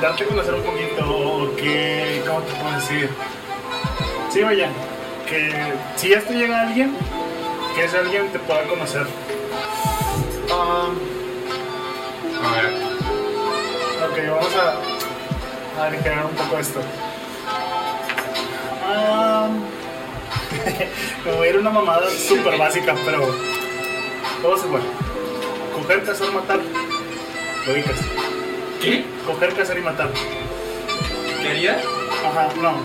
Darte a conocer un poquito. o que. ¿Cómo te puedo decir? Sí, vaya. Que si esto llega a alguien, que ese alguien te pueda conocer. Um, A ver. ok, vamos a. a aligerar un poco esto. como era una mamada súper básica, pero todo se igual. Coger, cazar, matar. Lo ubicas. ¿Qué? Coger, cazar y matar. ¿Qué haría? Ajá, no.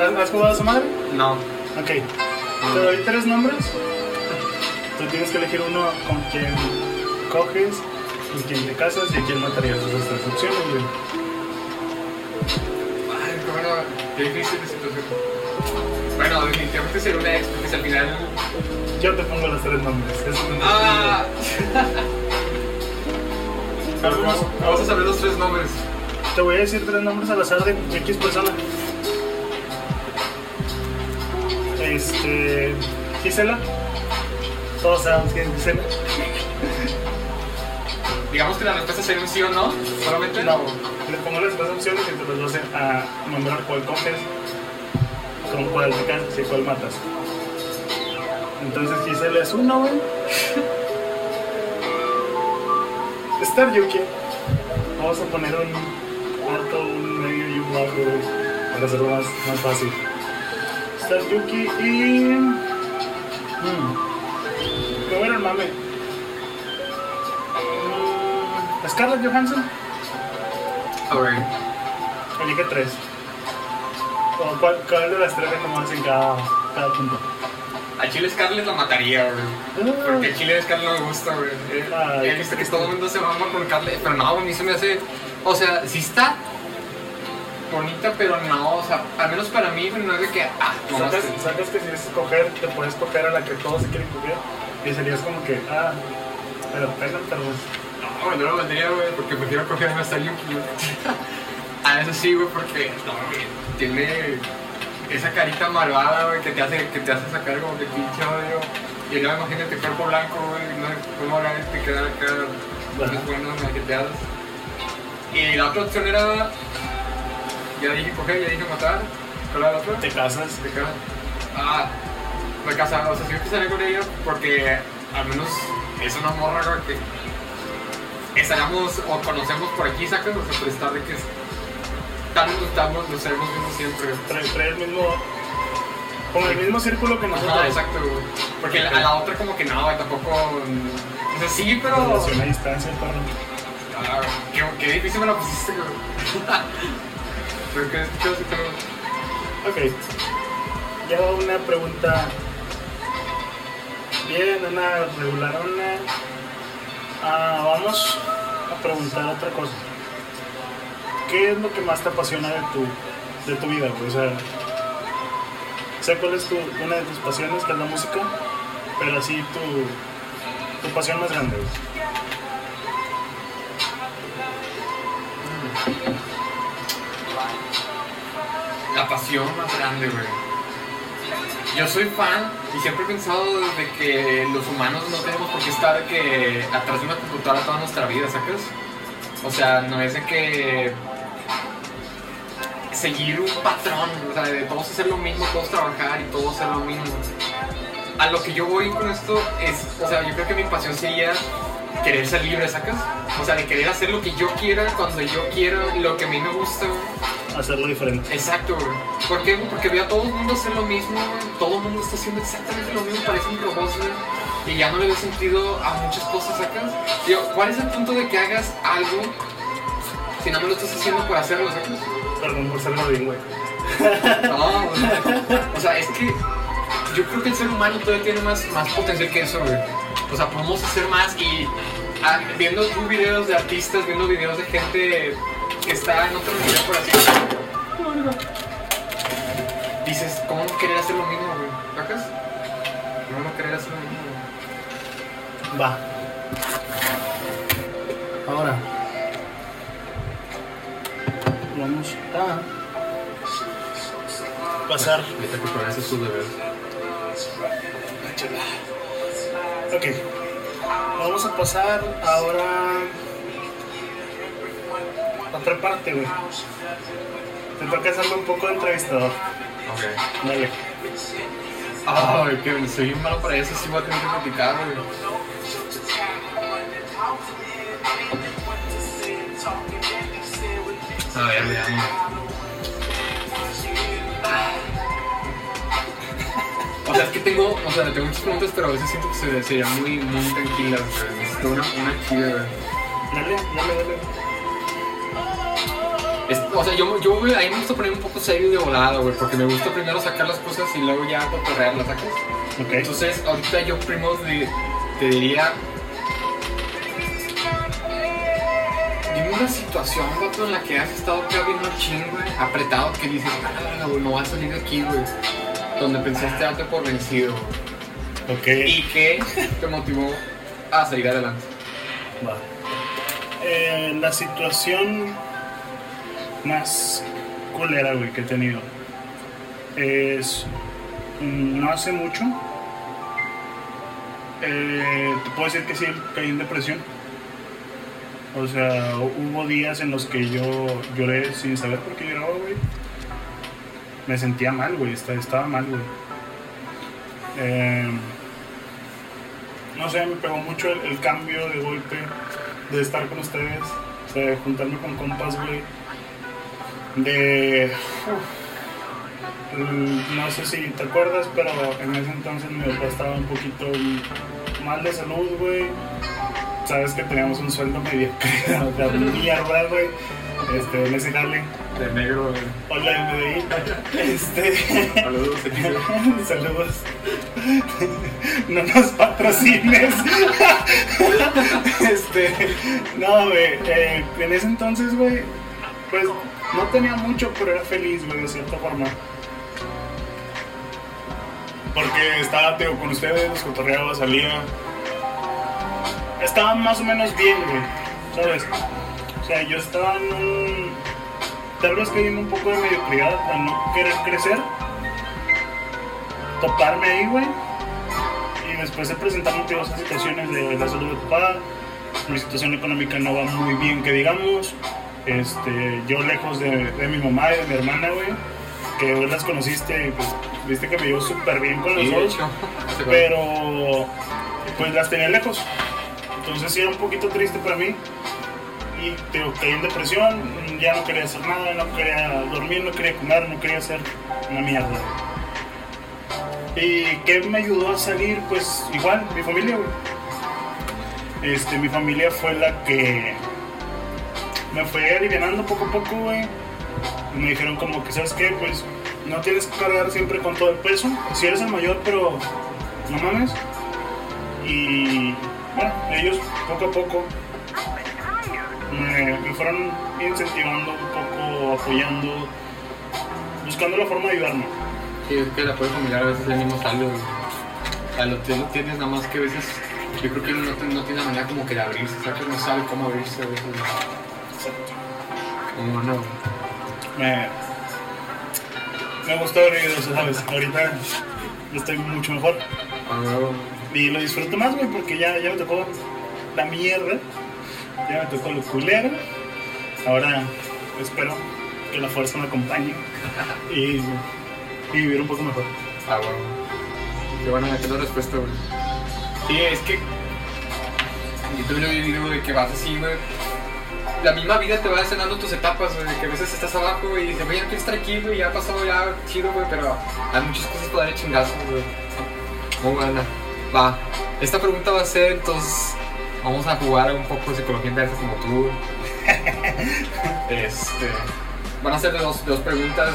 ¿Has- ¿Has jugado a esa madre? No. Ok. Te doy tres nombres Tú tienes que elegir uno con quien coges, con quien te casas y a quien matarías. Esas tres opciones, güey. Ay, bueno, qué difícil de situación. Bueno, definitivamente sería una ex, porque si al final. Yo te pongo los tres nombres. Es un ¡Ah! Vamos a saber los tres nombres. Te voy a decir tres nombres al azar de X persona. Este. Gisela. Todos sabemos quién es Gisela. Digamos que la respuesta sería un sí o no, solamente. No, les pongo las tres opciones y te los vas a nombrar cuál coges, con cuál te casas y cuál matas. Entonces Gisela es uno, güey. Star Yuki. Vamos a poner un alto, un medio y un bajo güey, para hacerlo más, más fácil. Star Yuki y. Hmm. Me voy al mame. Mm, Scarlett Johansson. Alright. Elige tres. O ¿Cuál, cuál de las tres reconoces en cada, cada punto? A Chile Scarlett la mataría, güey. Porque a Chile Scarlett no me gusta, güey. Eh, Ay, He visto que todo el mundo se mama con Scarlett, pero no, a mí se me hace. O sea, sí está bonita, pero no, o sea, al menos para mí, no es de que. Ah, ¿Sabes, sabes que si es escoger, te puedes coger a la que todos se quieren coger? Y serías como que, ah, pero pegan, pero No, no lo vendría, güey, porque prefiero coger a Yuki, güey. A eso sí, güey, porque, no, güey, tiene esa carita malvada, güey, que te hace, que te hace sacar como que pinche odio. Y luego imagínate cuerpo blanco, güey, no sé cómo la te quedar acá, buenos, buenos, maqueteados. Y la otra opción era, ya dije coger, ya dije matar, ¿cuál era la otra? te casas. Te casas. Ah, me casaba, o sea, si yo casaría con ella porque al menos es una morra güey, que estaríamos o conocemos por aquí, sacas, o sea, por estar de que es- tal vez estamos, nos sabemos viendo siempre. Trae, trae el mismo, con el mismo círculo que nosotros. Ajá, exacto, güey. Porque a la otra como que no, güey, tampoco, o sea, sí, pero... Relación a distancia, perro. Ah, qué, qué difícil me la pusiste, güey. Pero que. Ok. Ya una pregunta bien, una regularona. Ah, vamos a preguntar otra cosa. ¿Qué es lo que más te apasiona de tu, de tu vida? güey? O sea, sé cuál es tu, una de tus pasiones, que es la música, pero así tu, tu pasión más grande. La pasión más grande, güey. Yo soy fan y siempre he pensado de que los humanos no tenemos por qué estar que atrás de una computadora toda nuestra vida, ¿sacas? O sea, no es de que seguir un patrón, o sea, de todos hacer lo mismo, todos trabajar y todos hacer lo mismo. A lo que yo voy con esto es, o sea, yo creo que mi pasión sería querer ser libre, ¿sacas? O sea, de querer hacer lo que yo quiera, cuando yo quiera, lo que a mí me gusta, güey. Hacerlo diferente. Exacto, güey. ¿Por qué? Porque veo a todo el mundo hacer lo mismo, güey. Todo el mundo está haciendo exactamente lo mismo, parecen robots, güey. Y ya no le doy sentido a muchas cosas acá. Digo, ¿cuál es el punto de que hagas algo si no me lo estás haciendo por hacerlo, sacas? Perdón por ser güey. No. O sea, es que yo creo que el ser humano todavía tiene más, más potencial que eso, güey. O sea, podemos hacer más y ah, viendo tus videos de artistas, viendo videos de gente que está en otro nivel, por así decirlo. Dices, ¿cómo no querer hacer lo mismo, güey? ¿Sacas? ¿Cómo no querer hacer lo mismo, güey? Va. Ahora. Vamos a pasar. Ahorita que pones sus deberes. Ok. Vamos a pasar ahora a otra parte, güey. Te toca hacerlo un poco de entrevistador. Ok. Dale. Ay, que soy malo para eso, sí voy a tener que platicar, güey. A ver, veamos. O sea, es que tengo, o sea, tengo muchas preguntas, pero a veces siento que se- serían muy, muy tranquilas. Necesito una, una chida. Dale, dale, dale. Es- o sea, yo, yo güey, a mí me gusta poner un poco serio de volada, güey, porque me gusta primero sacar las cosas y luego ya cotorrearlas, ¿sacas? Ok. Entonces, ahorita yo primero te, te diría. Dime una situación, vato, en la que has estado acá bien machín, güey, apretado, que dices, ah, güey, no va a salir de aquí, güey. Donde pensaste darte por vencido. Ok. Y que te motivó a salir adelante. Va. Eh, la situación más culera, güey, que he tenido es. mm, No hace mucho. eh, te puedo decir que sí, caí en depresión. O sea, hubo días en los que yo lloré sin saber por qué lloraba, güey. Me sentía mal, güey, esta- estaba mal, güey. Eh, no sé, me pegó mucho el, cambio de golpe de estar con ustedes, o sea, de juntarme con compas, güey. De. no sé si te acuerdas, pero en ese entonces mi papá estaba un poquito mal de salud, güey. Sabes que teníamos un sueldo medio sea, mierda, güey. Este, ese jale. De negro, güey. Hola, MDI. Este. Saludos. Saludos. No nos patrocines. Este, no, güey. eh, en ese entonces, güey, pues no tenía mucho, pero era feliz, güey, de cierta forma. Porque estaba, tío, con ustedes, los cotorreaba, salía. Estaba más o menos bien, güey, ¿sabes? O sea, yo estaba en un. Tal vez cayendo un poco de mediocridad a no querer crecer toparme ahí, güey. Y después se presentaron diversas situaciones de la salud de papá. Mi situación económica no va muy bien, que digamos. Este, yo lejos de, de mi mamá y de mi hermana, güey. Que vos las conociste y pues viste que me llevo súper bien con los Sí, dos. Pero pues las tenía lejos. Entonces sí era un poquito triste para mí. Y te caí en depresión, ya no quería hacer nada, no quería dormir, no quería comer, no quería hacer una mierda. ¿Y qué me ayudó a salir? Pues igual, mi familia, güey. Este, mi familia fue la que me fue aliviando poco a poco, güey. Me dijeron como que, ¿sabes qué? Pues no tienes que cargar siempre con todo el peso. Si eres el mayor, pero no mames. Y bueno, ellos poco a poco me, me fueron incentivando un poco, apoyando, buscando la forma de ayudarme. Sí, es que el apoyo familiar a veces el mismo sale, güey. O sea, lo, lo tienes nada más que a veces. Yo creo que no, tiene manera como que de abrirse, ¿sabes? No sabe cómo abrirse a veces. Como no. Me, me gustó ver videos, ¿sabes? Ahorita estoy mucho mejor. A huevo. Y lo disfruto más, güey, porque ya, ya me tocó la mierda. Ya me tocó lo culero. Ahora espero que la fuerza me acompañe y, y vivir un poco mejor. Ah, huevo. Qué buena, qué respuesta, güey. Sí, es que. Yo también lo vivido de que vas así, güey. La misma vida te va enseñando tus etapas, güey. Que a veces estás abajo y dices, güey, ya no quiero aquí, güey. Ya ha pasado ya chido, güey. Pero hay muchas cosas para darle chingazo, güey. Muy buena. Va. Esta pregunta va a ser, entonces. Vamos a jugar un poco de psicología inversa como tú. este. Van a ser de dos, dos preguntas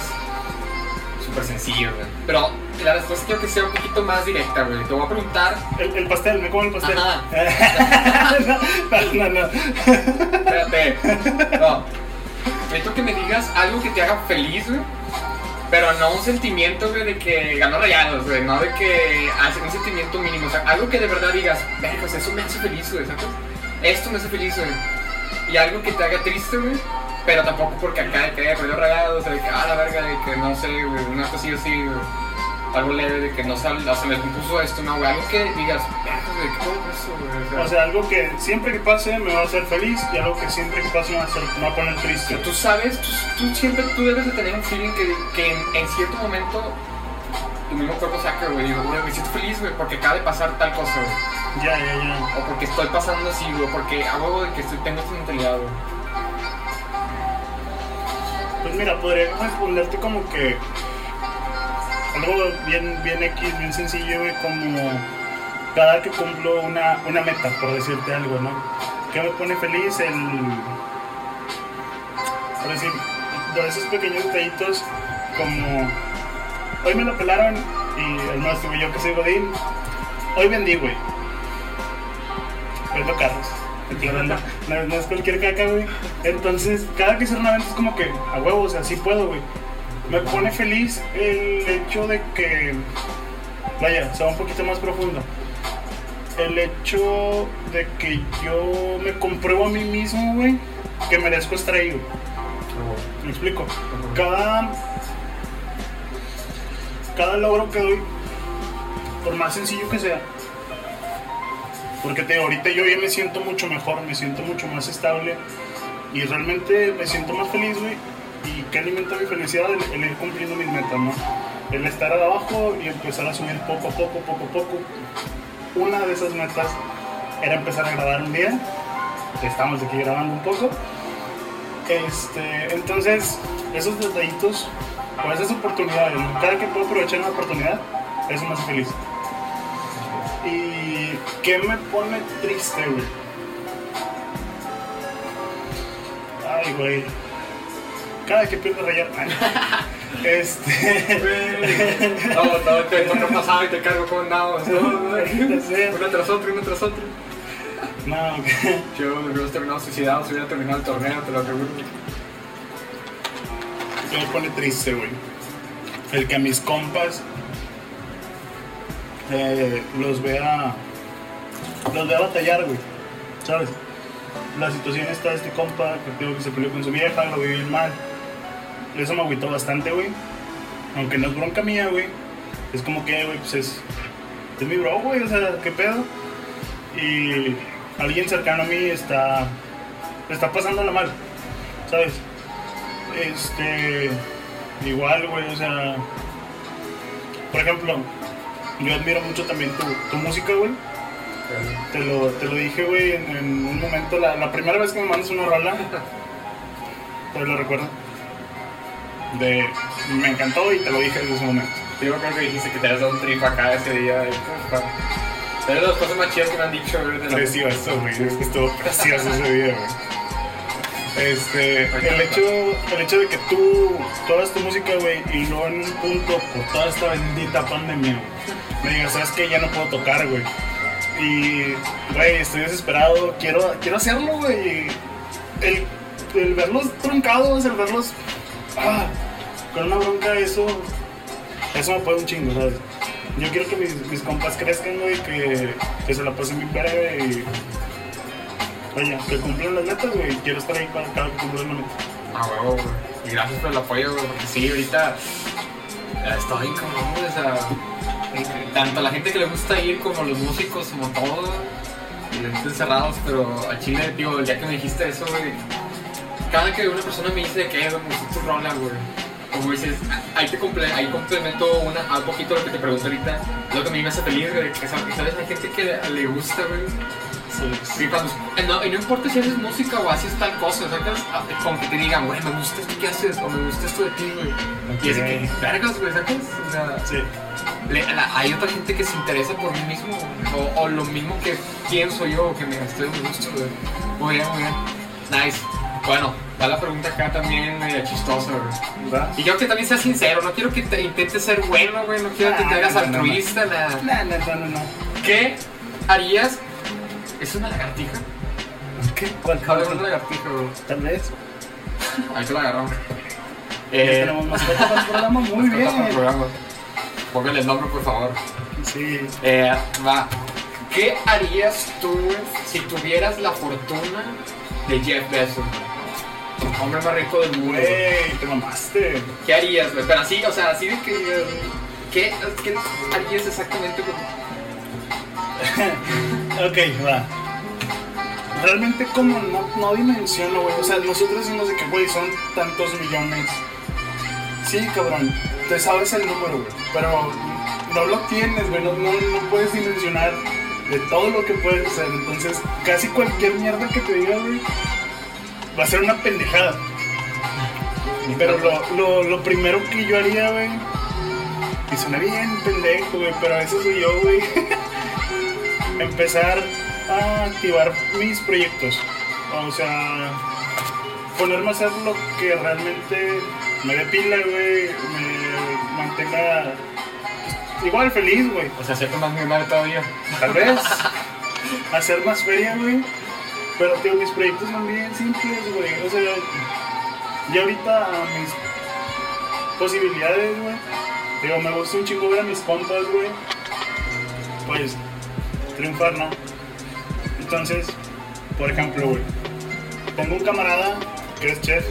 súper sencillas, güey. Pero la respuesta quiero que sea un poquito más directa, güey. Te voy a preguntar. El, el pastel, me como el pastel. Ajá. no, no, no. Espérate. No. Necesito que me digas algo que te haga feliz, güey. Pero no un sentimiento, de que ganó rayados, güey. No de que hace un sentimiento mínimo. O sea, algo que de verdad digas, pues eso me hace feliz, güey, ¿sabes? Esto me hace feliz, güey. Y algo que te haga triste. Pero tampoco porque acá de que rayados, o sea, de que, ah, la verga, de que no sé, güey, una cosilla así. Algo leve, de que no sal, o sea, me compuso esto, no, güey. Algo que digas, güey, ¿qué fue eso, güey? O sea, algo que siempre que pase me va a hacer feliz y algo que siempre que pase me va a, hacer, me va a poner triste. Tú sabes, tú, tú siempre tú debes de tener un feeling que, que en, en cierto momento tu mismo cuerpo saca, güey. Digo, güey, me siento feliz, güey, porque acaba de pasar tal cosa, güey. Ya, ya, ya. O porque estoy pasando así, güey. Porque huevo de que estoy, tengo esta mentalidad, güey. Pues mira, podría responderte como que algo bien, bien X, bien sencillo, güey, como cada que cumplo una, una meta, por decirte algo, ¿no? ¿Qué me pone feliz? El, por decir, de esos pequeños detallitos como hoy me lo pelaron y el más tuve yo que soy Godín. Hoy vendí, güey. Vendo carros. No, no es cualquier caca, güey. Entonces, cada que cierro una venta es como que, a huevo, o sea, sí puedo, güey. Me pone feliz el hecho de que, vaya, sea un poquito más profundo. El hecho de que yo me compruebo a mí mismo, güey, que merezco estar ahí, güey. Me explico. Cada, cada logro que doy, por más sencillo que sea, porque te ahorita yo ya me siento mucho mejor, me siento mucho más estable y realmente me siento más feliz, güey. Y que alimenta mi felicidad el, el ir cumpliendo mis metas, ¿no? El estar abajo y empezar a subir poco a poco, poco a poco. Una de esas metas era empezar a grabar un día. Estamos aquí grabando un poco. Este, entonces, esos detallitos, o esas oportunidades, ¿no? cada que puedo aprovechar una oportunidad, eso me hace feliz. Y qué me pone triste, güey. Ay, güey. Cada que pierdo rayar. Este. No, no, te no pasaba y te cargo con andamos. ¿no? Ya sé. Una tras otra, una tras otra. No, que- Yo me hubiera terminado suicidado si hubiera terminado el torneo, te lo aseguro. que me pone triste, güey. El que a mis compas eh, los vea. Los vea batallar, güey. ¿Sabes? La situación está de este compa que que se peleó con su vieja, lo viví bien mal. Eso me agüitó bastante, güey. Aunque no es bronca mía, güey. Es como que, güey, pues es. Es mi bro, güey, o sea, ¿qué pedo? Y alguien cercano a mí está. Está pasándola mal, ¿sabes? Este. Igual, güey, o sea. Por ejemplo, yo admiro mucho también tu, tu música, güey. Te lo, te lo dije, güey, en, un momento, la, la primera vez que me mandas una rola, pues lo recuerdo. De, me encantó y te lo dije desde ese momento. Yo creo que dijiste que te habías dado un trip acá ese día. Es de las cosas más chidas que me han dicho, de la- Precioso, güey, es que estuvo precioso ese día, güey. Este, el hecho, el hecho de que tú, hagas tu música, güey, y luego en un punto, por toda esta bendita pandemia, me digas, ¿sabes qué? Ya no puedo tocar, güey. Y, güey, estoy desesperado, quiero, quiero hacerlo, güey. El, el verlos truncados, el verlos ah, con una bronca, eso, eso me puede un chingo, ¿sabes? Yo quiero que mis, mis compas crezcan, güey, que, que se la pasen bien breve y, vaya, que cumplan las metas, güey. Quiero estar ahí para cada que cumplan meta. Ah, huevo, güey. Y gracias por el apoyo, güey, porque sí, ahorita cabrón, güey, o tanto la gente que le gusta ir como los músicos, como todo, y los encerrados, pero al chile, tío, el día que me dijiste eso, güey, cada que una persona me dice que, güey, me gustó tu rola, güey, como dices, ahí te comple ahí complemento una, un poquito lo que te pregunto ahorita, lo que a mí me hace feliz, güey, que sabes, hay gente que le, gusta, güey, Sí, cuando, eh, no, y no importa si haces música o haces tal cosa, ¿sacas? Ah, Como que te digan, güey, me gusta esto que haces, o me gusta esto de ti, güey. Y es que, vergas, güey, ¿sacas? O sea, Sí. le- la- hay otra gente que se interesa por mí mismo, o, o lo mismo que pienso yo, o que me estoy me gusta, güey. Muy bien, muy bien. Nice. Bueno, va la pregunta acá también media chistosa, güey. ¿Verdad? Y yo que también seas sincero, no quiero que te intentes ser bueno, güey, no quiero que te Ah, hagas no. altruista, nada. No, no, no, no. ¿Qué harías? ¿Es una lagartija? ¿Qué? ¿Cuál Cabrón, una lagartija, güey. Tal vez. Ahí te la agarró. Ya Eh, tenemos mascota para el programa, muy mascota para el bien. programa. Póngale el nombre, por favor. Sí. Eh, va. ¿Qué harías tú si tuvieras la fortuna de Jeff Bezos? Hombre más rico del mundo. güey. Te mamaste. ¿Qué harías, güey? Pero así, o sea, así de que... ¿Qué, qué harías exactamente? güey? Ok, va. Realmente como no, no dimensiono, güey. O sea, nosotros decimos de que, güey, son tantos millones. Sí, cabrón. Te sabes el número, güey. Pero no lo tienes, güey. No, no, no puedes dimensionar de todo lo que puedes hacer. Entonces, casi cualquier mierda que te diga, güey, va a ser una pendejada. Pero lo, lo, lo primero que yo haría, güey, y suena bien pendejo, güey, pero eso soy yo, güey. Empezar a activar mis proyectos. O sea, ponerme a hacer lo que realmente me dé pila, güey, me mantenga pues, igual feliz, güey. O sea, hacerte más millonario todavía. Tal vez hacer más feria, güey. Pero, tío, mis proyectos son bien simples, güey. O sea, ya ahorita mis posibilidades, güey. Digo, me gusta un chingo ver a mis compas, güey. Pues, triunfar, ¿no? Entonces, por ejemplo, güey. Tengo un camarada que es chef.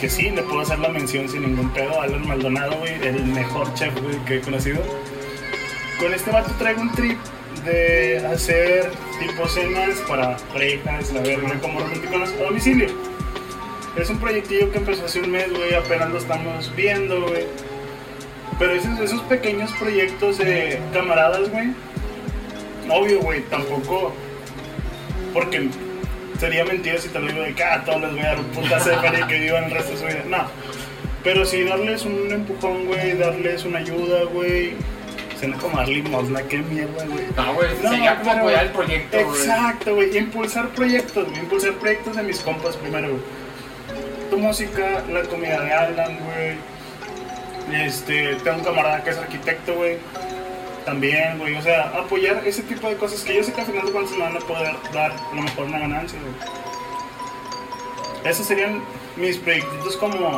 Que sí, le puedo hacer la mención sin ningún pedo. Alan Maldonado, güey. El mejor chef, güey, que he conocido. Con este vato traigo un trip de hacer tipo cenas para parejas, la verga, como románticos a domicilio. Es un proyectillo que empezó hace un mes, güey, apenas lo estamos viendo, güey. Pero esos, esos pequeños proyectos de camaradas, güey, obvio, güey, tampoco, porque sería mentira si te lo digo de que a todos les voy a dar un putazo de feria que vivan el resto de su vida. No. Pero sí darles un empujón, güey, darles una ayuda, güey. Suena como dar limosna, qué mierda, güey. No, güey, No, sería como pero- apoyar el proyecto, güey. Exacto, güey. Impulsar proyectos, güey. Impulsar proyectos de mis compas primero, güey. Tu música, la comida de Alan, güey. Este, tengo un camarada que es arquitecto, güey. También, güey. O sea, apoyar ese tipo de cosas que yo sé que al final de cuentas me van a poder dar a lo mejor una ganancia, güey. Esos serían mis proyectitos como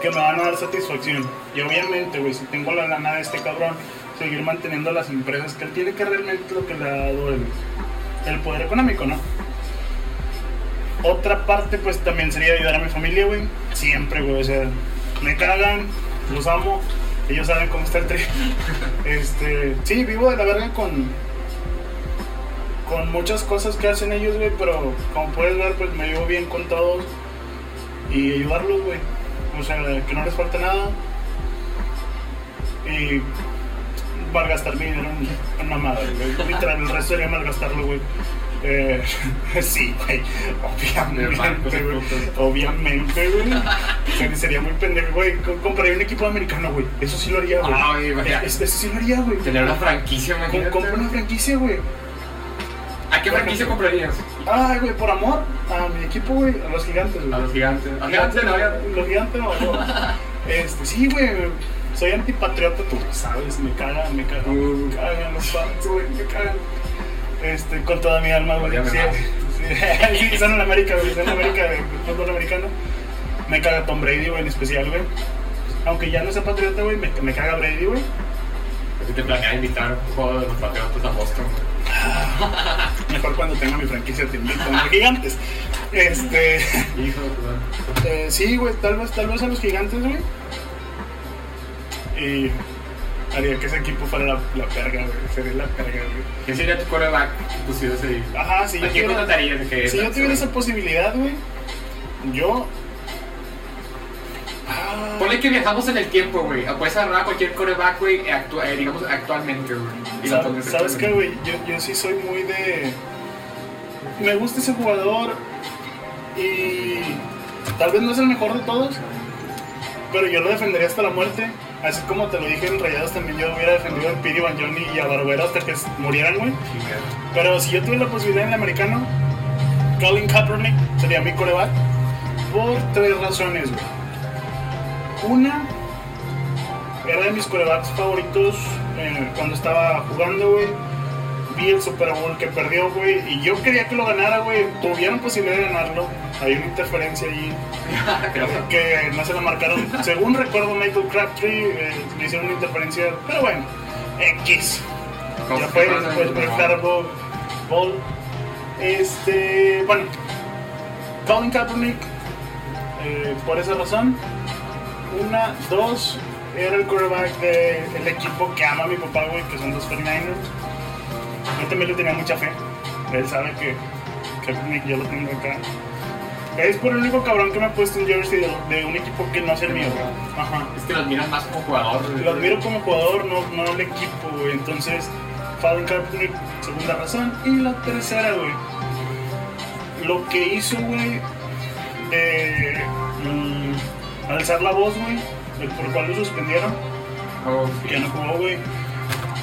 que me van a dar satisfacción. Y obviamente, güey, si tengo la lana de este cabrón, seguir manteniendo las empresas que él tiene que realmente lo que le ha dado el, poder económico, ¿no? Otra parte, pues también sería ayudar a mi familia, güey. Siempre, güey. O sea, me cagan, los amo. Ellos saben cómo está el tri. Este, sí, vivo de la verga con, con muchas cosas que hacen ellos, güey. Pero como puedes ver, pues me llevo bien con todos. Y ayudarlos, güey. O sea, que no les falte nada. Y malgastar mi dinero en, en mamadas, güey. Literal, el resto sería malgastarlo, güey. Eh, sí, güey. Obviamente, güey. Obviamente, güey. Sería muy pendejo, güey. Co- Compraría un equipo americano, güey. Eso sí lo haría, güey. Ah, güey. Es- Eso sí lo haría, güey. Tener una franquicia, imagínate. Compra una franquicia, güey. ¿A qué franquicia comprarías? Ay, güey, por amor a mi equipo, güey. A los gigantes, güey. A los gigantes. A gigantes no. Los gigantes no, no. Este, sí, güey. Soy antipatriota, tú lo sabes. Me cagan, me cagan. Me cagan los fans, güey. Me cagan. Este, con toda mi alma, güey. Sí, sí, sí, son en América, güey. Son en América de fútbol americano. Me caga Tom Brady, güey, en especial, güey. Aunque ya no sea patriota, güey, me, me caga Brady, güey. Así te planea invitar un juego de los patriotas a Boston. Mejor cuando tenga mi franquicia te invito a los gigantes. Este. Hijo de Eh, sí, güey, tal vez, tal vez a los gigantes, güey. Y haría que ese equipo fuera la, la perga, güey. Sería la perga, güey. ¿Quién sería tu que pusieras ahí? Ajá, si yo ¿A quién contratarías? que si yo tuviera esa posibilidad, güey, yo. Ah, Ponle que viajamos en el tiempo, güey. Puedes agarrar a cualquier quarterback, güey, actua- eh, digamos actualmente, güey. ¿Sabes, ¿sabes qué, güey? Yo, yo sí soy muy de. Me gusta ese jugador y. Tal vez no es el mejor de todos, pero yo lo defendería hasta la muerte. Así como te lo dije en Rayados, también yo hubiera defendido a Piri Banjoni y a Barbero hasta que murieran, güey. Pero si yo tuviera la posibilidad en el americano, Colin Kaepernick sería mi coreback por tres razones, güey. Una, era de mis corebacks favoritos eh, cuando estaba jugando, güey. Vi el Super Bowl que perdió, güey, y yo quería que lo ganara, güey. Tuvieron posibilidad de ganarlo. Hay una interferencia allí que- no se la marcaron. Según recuerdo, Michael Crabtree eh, le hicieron una interferencia, pero bueno, X. ¿Cómo Ya fue, fue Carbo Ball. Este, bueno, Colin Kaepernick, eh, por esa razón. Una, dos, era el quarterback del equipo que ama a mi papá, güey, que son los 49ers. Yo también le tenía mucha fe. Él sabe que Kaepernick yo lo tengo acá. Es por el único cabrón que me ha puesto un jersey de, de un equipo que no es el mío, güey. Ajá. Es que lo admiras más como jugador. güey. Lo admiro como jugador, no, no el equipo, güey. Entonces, Colin Kaepernick, segunda razón. Y la tercera, güey. Lo que hizo, güey, de mm, alzar la voz, güey, el por cual lo suspendieron, Oh, que no jugó, güey.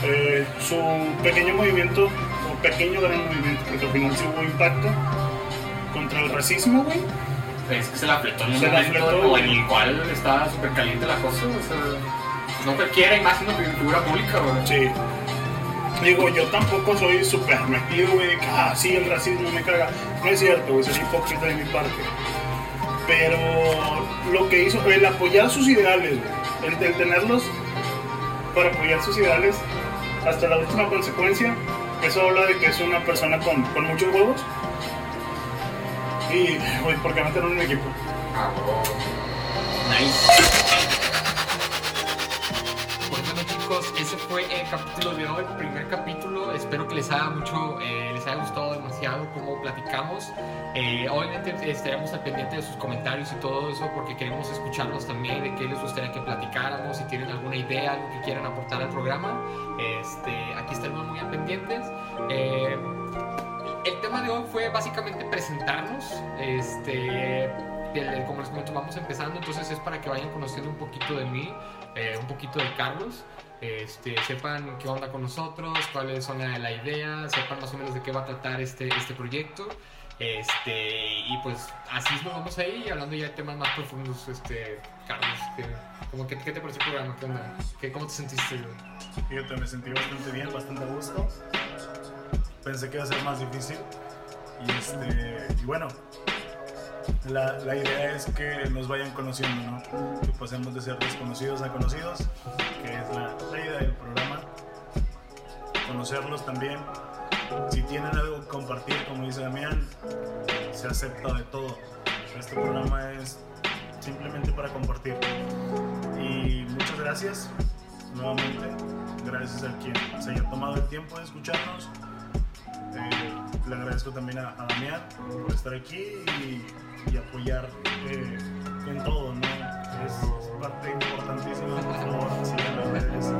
Eh, su pequeño movimiento, o pequeño gran movimiento, porque al final sí hubo impacto contra el racismo, güey. Es que se la fletó en un momento en el cual estaba súper caliente la cosa. O sea, no cualquiera, imagen de figura pública, güey. Sí. Digo, yo tampoco soy súper metido, güey, que, ah, sí, el racismo me caga. No es cierto, güey, soy hipócrita de mi parte. Pero lo que hizo, el apoyar sus ideales, güey, el, el tenerlos para apoyar sus ideales hasta la última consecuencia, eso habla de que es una persona con, con muchos huevos. Y, güey, ¿por qué meter un equipo? Nice. ese fue el capítulo de hoy, el primer capítulo. Espero que les haya mucho, eh, les haya gustado demasiado cómo platicamos. Eh, obviamente estaremos al pendiente de sus comentarios y todo eso porque queremos escucharlos también, de qué les gustaría que platicáramos, si tienen alguna idea, algo que quieran aportar al programa. Este, aquí estaremos muy al pendientes. Eh, el tema de hoy fue básicamente presentarnos. Este, como les comento, vamos empezando, entonces es para que vayan conociendo un poquito de mí, un poquito de Carlos este, sepan qué onda con nosotros, cuáles son la, la idea, sepan más o menos de qué va a tratar este, este proyecto. Este, y pues así nos vamos a ir hablando ya de temas más profundos, este, Carlos, que, como que, ¿qué te pareció el programa? ¿Qué onda? ¿Qué, ¿Cómo te sentiste? Fíjate, me sentí bastante bien, bastante a gusto. Pensé que iba a ser más difícil. Y, este, y bueno, la, la, idea es que nos vayan conociendo, ¿no? Que pasemos de ser desconocidos a conocidos, que es la, la idea del programa. Conocerlos también. Si tienen algo que compartir, como dice Damián, se acepta de todo. Este programa es simplemente para compartir. Y muchas gracias nuevamente. Gracias a quien se haya tomado el tiempo de escucharnos. Eh, le agradezco también a, a Damián por estar aquí y apoyar eh, en todo, ¿no? Es, parte importantísima, por favor, sigan las redes.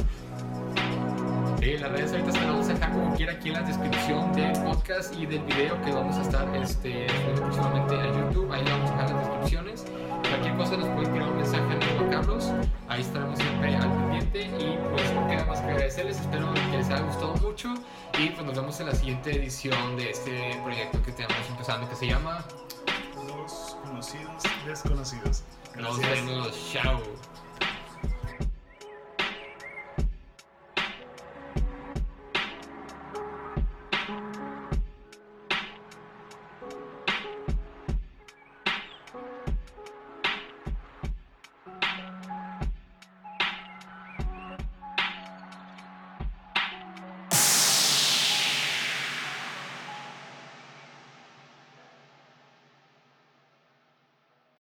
Las redes ahorita se las vamos a dejar como quiera aquí en la descripción del podcast y del video que vamos a estar este, próximamente a YouTube. Ahí vamos a dejar las descripciones. Cualquier cosa nos pueden tirar un mensaje a nuestro Carlos. Ahí estaremos siempre al pendiente. Y pues no queda más que agradecerles. Espero que les haya gustado mucho. Y pues nos vemos en la siguiente edición de este proyecto que tenemos empezando que se llama conocidos, desconocidos. Nos vemos, chao.